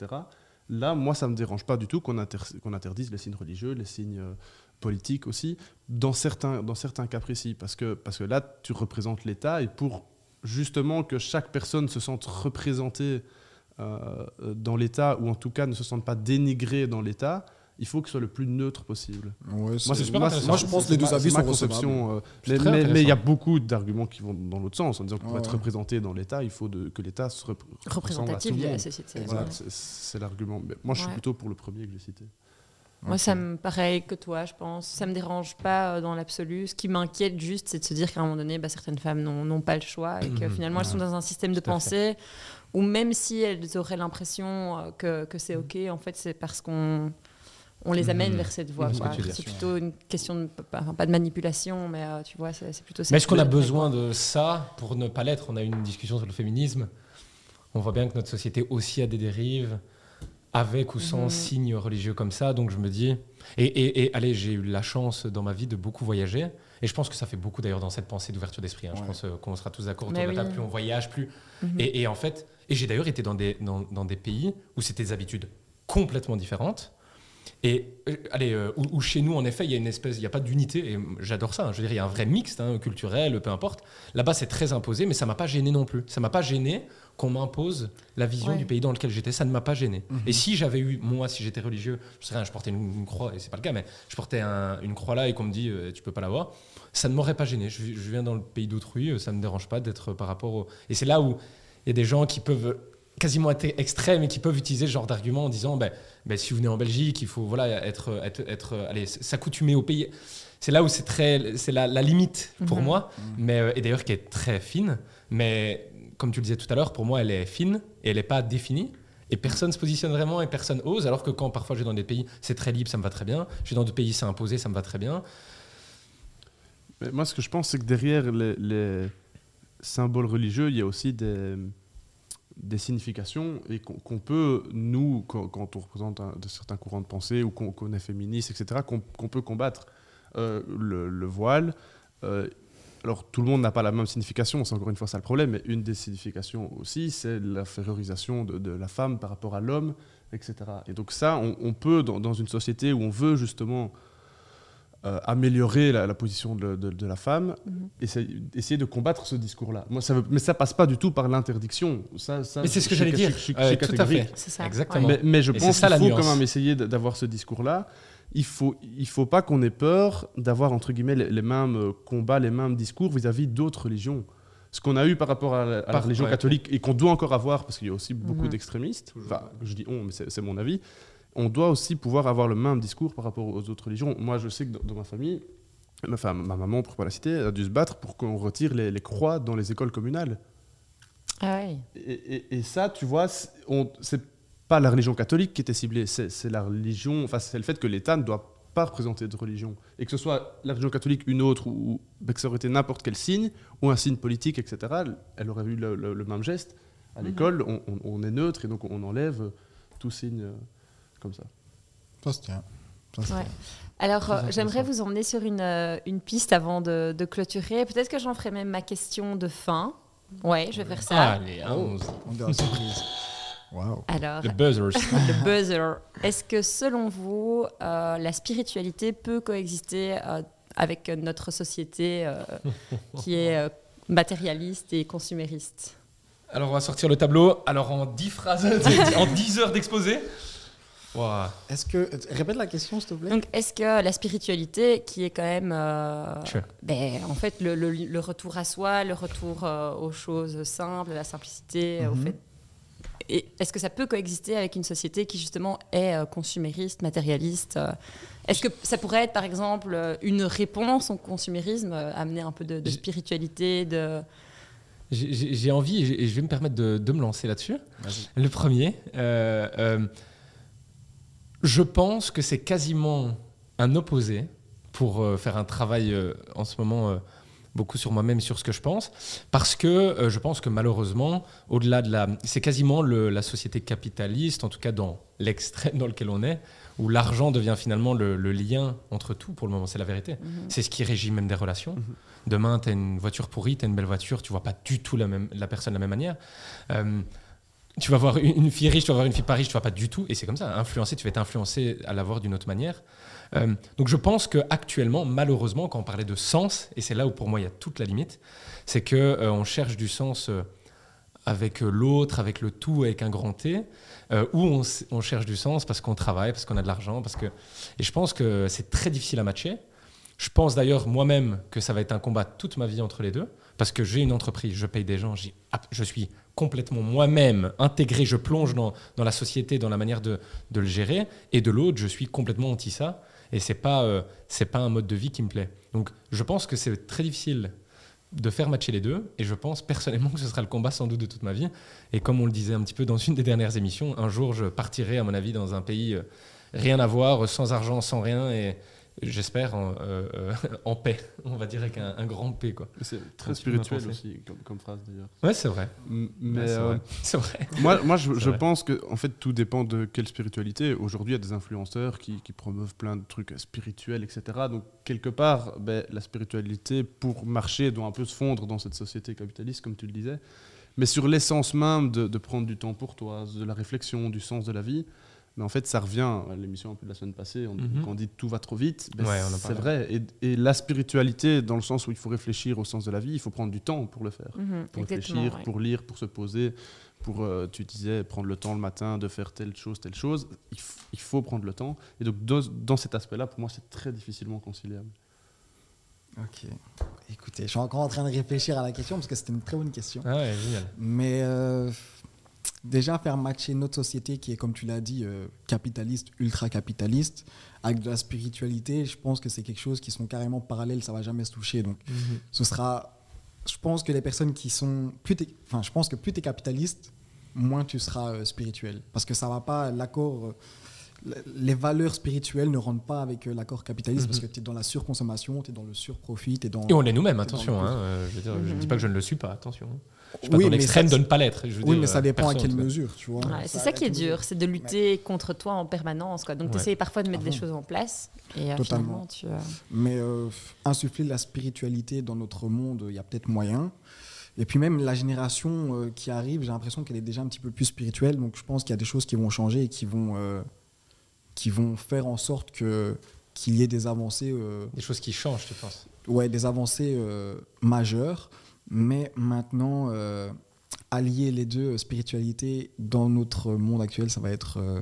Là, moi, ça ne me dérange pas du tout qu'on inter- interdise les signes religieux, les signes euh, politiques aussi, dans certains, dans certains cas précis. Parce que, parce que là, tu représentes l'État et pour justement que chaque personne se sente représentée euh, dans l'État, ou en tout cas ne se sente pas dénigrée dans l'État, il faut que ce soit le plus neutre possible. Ouais, c'est super moi, je pense que les deux avis c'est ma sont conception, euh, mais il y a beaucoup d'arguments qui vont dans l'autre sens, en disant que pour Ouais, être représenté dans l'État, il faut de- que l'État se rep- le de la société. Voilà, c'est- l'argument. Moi, je suis plutôt pour le premier que j'ai cité. Moi, ça me pareil que toi, je pense. Ça me dérange pas euh, dans l'absolu. Ce qui m'inquiète juste, c'est de se dire qu'à un moment donné, bah, certaines femmes n'ont pas le choix et que Mhm. finalement, elles sont dans un système de pensée où même si elles auraient l'impression euh, que, que c'est OK, en fait, c'est parce qu'on on les amène Mhm. vers cette voie. Dis. C'est plutôt une question de, pas, pas de manipulation, mais euh, tu vois, c'est plutôt. Mais est-ce qu'on a besoin de ça pour ne pas l'être? On a eu une discussion sur le féminisme. On voit bien que notre société aussi a des dérives, avec ou sans Mhm. signes religieux comme ça. Donc je me dis. Et, et- et, allez, j'ai eu la chance dans ma vie de beaucoup voyager. Et je pense que ça fait beaucoup d'ailleurs dans cette pensée d'ouverture d'esprit. hein. Je pense euh, qu'on sera tous d'accord autour Mais de la table. Plus on voyage, plus. Et, et en fait, et j'ai d'ailleurs été dans des, dans, dans des pays où c'était des habitudes complètement différentes. Et euh, allez, euh, où, où chez nous, en effet, il y a une espèce, il n'y a pas d'unité, et j'adore ça. hein. je veux dire, il y a un vrai mixte hein, culturel, peu importe. Là-bas, c'est très imposé, mais ça m'a pas gêné non plus. Ça m'a pas gêné qu'on m'impose la vision Ouais. du pays dans lequel j'étais. Ça ne m'a pas gêné. Mhm. Et si j'avais eu, moi, si j'étais religieux, je sais rien, je portais une, une croix, et c'est pas le cas, mais je portais un- une croix là et qu'on me dit, euh, tu peux pas l'avoir, ça ne m'aurait pas gêné. Je, je viens dans le pays d'autrui, ça me dérange pas d'être par rapport au. Et c'est là où il y a des gens qui peuvent quasiment extrêmes et qui peuvent utiliser ce genre d'argument en disant ben, ben, si vous venez en Belgique, il faut voilà, être, être, être allez, s'accoutumer au pays. C'est là où c'est très c'est la, la limite pour Mhm. moi, mais, euh, et d'ailleurs qui est très fine. Mais comme tu le disais tout à l'heure, pour moi, elle est fine et elle n'est pas définie. Et personne se positionne vraiment et personne ose. Alors que quand parfois je vais dans des pays, c'est très libre, ça me va très bien. Je vais dans des pays, c'est imposé, ça me va très bien. Mais moi, ce que je pense, c'est que derrière les, les symboles religieux, il y a aussi des, des significations et qu'on peut, nous, quand, on représente un- de certains courants de pensée ou qu'on est féministe, etc., qu'on peut combattre. Euh, le, le voile, euh, alors tout le monde n'a pas la même signification, c'est encore une fois ça le problème, mais une des significations aussi, c'est l'infériorisation de, de la femme par rapport à l'homme, etc. Et donc ça, on, peut, dans une société où on veut justement euh, améliorer la, la position de, de- de la femme, Mhm. essayer, essayer de combattre ce discours-là. Moi, ça veut, mais ça passe pas du tout par l'interdiction. Ça, ça, Mais c'est ce que j'allais dire. je suis- Euh, je tout à fait. C'est ça. Exactement. Mais, mais je Et pense qu'il faut nuance. quand même essayer d'avoir ce discours-là. Il faut, il faut pas qu'on ait peur d'avoir entre guillemets les, les mêmes euh, combats, les mêmes discours vis-à-vis d'autres religions. Ce qu'on a eu par rapport à la, à la Par- religion ouais. catholique et qu'on doit encore avoir, parce qu'il y a aussi beaucoup Mhm. d'extrémistes. Enfin, je dis on, mais c'est c'est mon avis. On doit aussi pouvoir avoir le même discours par rapport aux autres religions. Moi, je sais que dans, dans ma famille, ma, femme, ma maman, pour pas la citer, a dû se battre pour qu'on retire les, les croix dans les écoles communales. Ah. Et, et- et ça, tu vois, c'est- pas la religion catholique qui était ciblée, c'est la religion, enfin, c'est le fait que l'État ne doit pas représenter de religion. Et que ce soit la religion catholique, une autre, ou que ça aurait été n'importe quel signe, ou un signe politique, etc., elle- aurait eu le, le- le même geste. À Mhm. l'école, on, on- on est neutre et donc on enlève tout signe euh, comme ça. Ça se tient. Ça se Ouais. tient. Alors, euh, j'aimerais vous emmener sur une, euh, une piste avant de, de clôturer. Peut-être que j'en ferai même ma question de fin. Ouais, je vais faire ça. Allez, Oh. allons-y. On est la surprise. Waouh. Alors, Le buzzers. *laughs* le buzzer. Est-ce que selon vous, euh, la spiritualité peut coexister euh, avec notre société euh, *laughs* qui est euh, matérialiste et consumériste? Alors, on va sortir le tableau. Alors, en 10 phrases, *laughs* en 10 heures d'exposé. Waouh. Est-ce que. Répète la question, s'il te plaît. Donc, est-ce que la spiritualité, qui est quand même, euh, Sure. ben, en fait, le, le- le retour à soi, le retour euh, aux choses simples, à la simplicité, au Mhm. fait, et est-ce que ça peut coexister avec une société qui justement est euh, consumériste, matérialiste Est-ce que ça pourrait être, par exemple, une réponse au consumérisme, euh, amener un peu de, spiritualité, de J'ai- envie, et je- vais me permettre de, de me lancer là-dessus. Le premier, euh, euh, je pense que c'est quasiment un opposé pour euh, faire un travail euh, en ce moment euh, beaucoup sur moi-même sur ce que je pense, parce que euh, je pense que malheureusement, au-delà de la... C'est quasiment le- la société capitaliste, en tout cas dans l'extrême dans lequel on est, où l'argent devient finalement le, le lien entre tout pour le moment, c'est la vérité. C'est ce qui régit même des relations. Mhm. Demain, tu as une voiture pourrie, tu as une belle voiture, tu vois pas du tout la, même, la personne de la même manière. Euh, tu vas voir une fille riche, tu vas voir une fille pas riche, tu vas pas du tout. Et c'est comme ça, influencer, tu vas être influencé à la voir d'une autre manière. Euh, donc je pense que actuellement, malheureusement, quand on parlait de sens, et c'est là où pour moi il y a toute la limite, c'est que euh, on cherche du sens euh, avec euh, l'autre, avec le tout, avec un grand T, ou on, on cherche du sens parce qu'on travaille, parce qu'on a de l'argent, parce que et je pense que c'est très difficile à matcher. Je pense d'ailleurs moi-même que ça va être un combat toute ma vie entre les deux, parce que j'ai une entreprise, je paye des gens, je suis complètement moi-même intégré, je plonge dans, la société, dans la manière de, le gérer, et de l'autre, je suis complètement anti ça, et c'est pas euh, pas un mode de vie qui me plaît. Donc je pense que c'est très difficile de faire matcher les deux, et je pense personnellement que ce sera le combat sans doute de toute ma vie. Et comme on le disait un petit peu dans une des dernières émissions, un jour je partirai à mon avis dans un pays euh, rien à voir, sans argent, sans rien, et j'espère en, euh, euh, *laughs* en paix, on va dire avec un, un grand P quoi. C'est très spirituel aussi comme, comme phrase d'ailleurs. Ouais c'est vrai. M- Mais Ouais, c'est euh, vrai. *laughs* C'est vrai. moi, moi, je, pense que en fait, tout dépend de quelle spiritualité. Aujourd'hui, il y a des influenceurs qui, qui promeuvent plein de trucs spirituels, etc. Donc, quelque part, ben, la spiritualité, pour marcher, doit un peu se fondre dans cette société capitaliste, comme tu le disais. Mais sur l'essence même de, de prendre du temps pour toi, de la réflexion, du sens de la vie, mais en fait, ça revient à l'émission un peu de la semaine passée, on, Mhm. quand on dit tout va trop vite, ben, Ouais, c'est vrai. Et, et la spiritualité, dans le sens où il faut réfléchir au sens de la vie, il faut prendre du temps pour le faire Mhm, pour exactement, réfléchir, ouais. pour lire, pour se poser, pour, euh, tu disais, prendre le temps le matin de faire telle chose, telle chose. Il, faut prendre le temps. Et donc, dans, dans cet aspect-là, pour moi, c'est très difficilement conciliable. Ok. Écoutez, je suis encore en train de réfléchir à la question parce que c'était une très bonne question. Ah ouais, génial. Mais euh, déjà, faire matcher notre société qui est, comme tu l'as dit, euh, capitaliste, ultra-capitaliste, avec de la spiritualité, je pense que c'est quelque chose qui sont carrément parallèles, ça va jamais se toucher. Donc, ce sera. Je pense que les personnes qui sont. Plus enfin, je pense que plus tu es capitaliste, moins tu seras euh, spirituel. Parce que ça va pas. L'accord. euh, les valeurs spirituelles ne rentrent pas avec l'accord capitaliste parce que tu es dans la surconsommation, tu es dans le surprofit, tu es dans. Et on l'est nous-mêmes, attention. le hein, je ne dis pas que je ne le suis pas, attention. Je suis pas Oui, dans mais l'extrême ça- de ne pas l'être. Oui, dire, mais ça euh, dépend à quelle mesure, tu vois. Ouais, c'est Ça- ça qui est dur, c'est de lutter contre toi en permanence. Quoi. Donc Ouais. tu essayes parfois de mettre Ah des bon. choses en place. Et euh, Totalement. tu, euh, Mais euh, insuffler de la spiritualité dans notre monde, il y a peut-être moyen. Et puis même la génération euh, qui arrive, j'ai l'impression qu'elle est déjà un petit peu plus spirituelle. Donc je pense qu'il y a des choses qui vont changer et qui vont, euh, qui vont faire en sorte que qu'il y ait des avancées, euh, Des choses qui changent, tu penses? ouais, des avancées euh, majeures. Mais maintenant, euh, allier les deux euh, spiritualités dans notre monde actuel, ça va être, euh,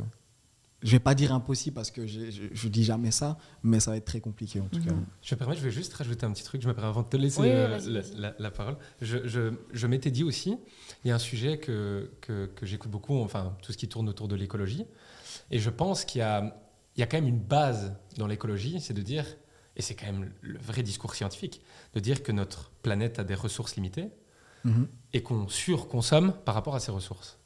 je vais pas dire impossible parce que j'ai- je, je dis jamais ça, mais ça va être très compliqué en tout cas. Mhm. Je me permets, je vais juste rajouter un petit truc. Je me permets avant de te laisser Oui, euh, la, vas-y. la- la parole. Je, je- je m'étais dit aussi, il y a un sujet que, que, que j'écoute beaucoup, enfin tout ce qui tourne autour de l'écologie. Et je pense qu'il y a, il y a quand même une base dans l'écologie, c'est de dire, et c'est quand même le vrai discours scientifique, de dire que notre planète a des ressources limitées Mhm. et qu'on surconsomme par rapport à ces ressources.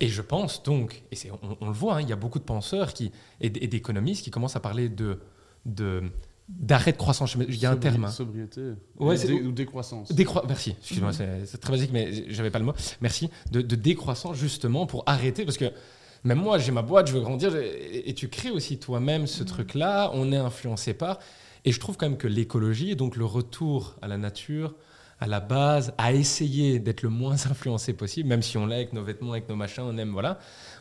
Et je pense donc, et c'est- on, on le voit, hein, il y a beaucoup de penseurs qui, et, d'économistes qui commencent à parler de, de, d'arrêt de croissance. Il y a un terme. hein. Sobriété. Ouais, dé- ou décroissance. Décroi- Merci, excuse-moi, c'est, c'est très basique, mais j'avais pas le mot. Merci. De, de décroissance, justement, pour arrêter, parce que même moi, j'ai ma boîte, je veux grandir, et, et tu crées aussi toi-même ce truc-là, on est influencé par. Et je trouve quand même que l'écologie, et donc le retour à la nature, à la base, à essayer d'être le moins *laughs* influencé possible, même si on l'est avec nos vêtements, avec nos machins, on aime, voilà,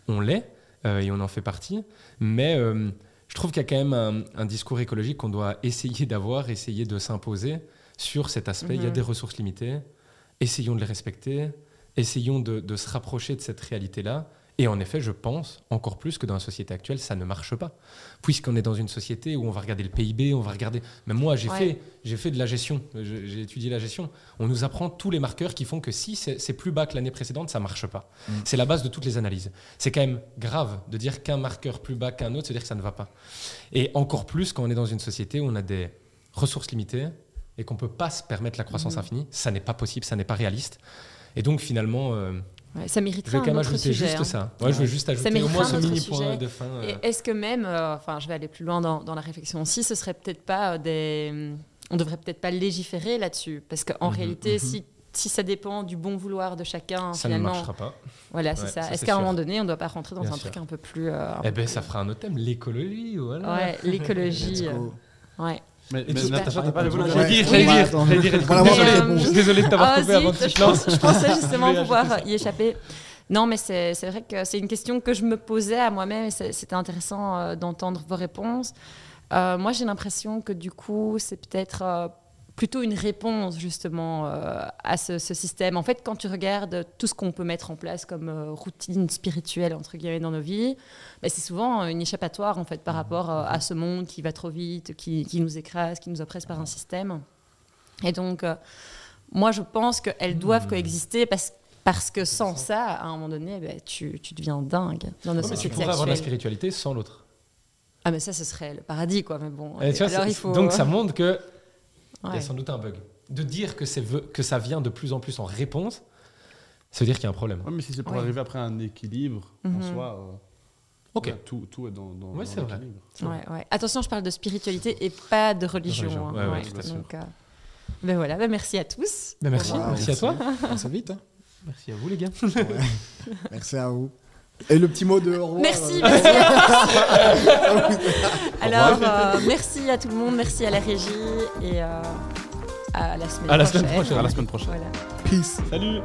on l'est, euh, et on en fait partie. Mais euh, je trouve qu'il y a quand même un, un discours écologique qu'on doit essayer d'avoir, essayer de s'imposer sur cet aspect. Il y a Mhm. des ressources limitées, essayons de les respecter, essayons de, de se rapprocher de cette réalité-là. Et en effet, je pense encore plus que dans la société actuelle, ça ne marche pas. Puisqu'on est dans une société où on va regarder le PIB, on va regarder. Même moi, j'ai Ouais. fait, j'ai fait de la gestion, j'ai étudié la gestion. On nous apprend tous les marqueurs qui font que si c'est plus bas que l'année précédente, ça marche pas. Mm. C'est la base de toutes les analyses. C'est quand même grave de dire qu'un marqueur plus bas qu'un autre, c'est dire que ça ne va pas. Et encore plus quand on est dans une société où on a des ressources limitées et qu'on peut pas se permettre la croissance Mhm. infinie. Ça n'est pas possible, ça n'est pas réaliste. Et donc finalement, euh, Ouais, ça je mériterait un même autre ajouter sujet. juste hein. ça. Ouais, Je veux juste ajouter au moins ce mini sujet. point de fin. euh. Et est-ce que même, euh, enfin, je vais aller plus loin dans, dans la réflexion aussi, ce serait peut-être pas euh, des, on devrait peut-être pas légiférer là-dessus, parce qu'en Mhm, réalité, mhm. si si ça dépend du bon vouloir de chacun, ça ne marchera pas. voilà, c'est Ouais, ça. ça, Est-ce qu'à un moment donné, on ne doit pas rentrer dans Bien un sûr. truc un peu plus, euh, un Eh ben, ça fera un autre thème, l'écologie, voilà. Ouais, l'écologie. Euh, ouais. Mais, mais Natacha, t'as pas le Ouais. J'allais dire, j'allais Ouais, dire, j'allais dire. Je suis désolé de t'avoir Ah, coupé avant que tu te je, pense- lances. je pensais justement pouvoir y échapper. Non, mais c'est c'est vrai que c'est une question que je me posais à moi-même et c'était intéressant euh, d'entendre vos réponses. Euh, moi, j'ai l'impression que du coup, c'est peut-être euh, plutôt une réponse justement euh, à ce, ce système. En fait, quand tu regardes tout ce qu'on peut mettre en place comme euh, routine spirituelle entre guillemets dans nos vies, ben, c'est souvent une échappatoire en fait par rapport euh, à ce monde qui va trop vite, qui, qui nous écrase, qui nous oppresse par un système. Et donc, euh, moi, je pense qu'elles doivent coexister parce, parce que sans ça, à un moment donné, ben, tu, tu deviens dingue dans nos Ouais, mais tu pourrais avoir de la spiritualité sans l'autre. Ah, mais ça, ce serait le paradis, quoi. Mais bon, Et vois, alors c'est- il faut. Donc ça montre que il y a sans doute un bug. De dire que, que ça vient de plus en plus en réponse, ça veut dire qu'il y a un problème. Ouais, mais si c'est pour Ouais. arriver après un équilibre, en Mhm. soi, euh, Ok. tout, tout est dans, dans, Ouais, dans c'est vrai. l'équilibre. Ouais, ouais. Attention, je parle de spiritualité et pas de religion. religion, hein. ouais, ouais, Ouais, tout à fait. donc, euh, ben voilà, ben merci à tous. Ben merci, Wow, merci à toi. Ça vite, hein. Merci à vous les gars. *laughs* Ouais. Merci à vous. Et le petit mot de au revoir. Merci, euh, merci. *laughs* *laughs* Alors, euh, merci à tout le monde, merci à la régie et euh, à la semaine À la prochaine. semaine prochaine. À la semaine prochaine. Voilà. Peace. Salut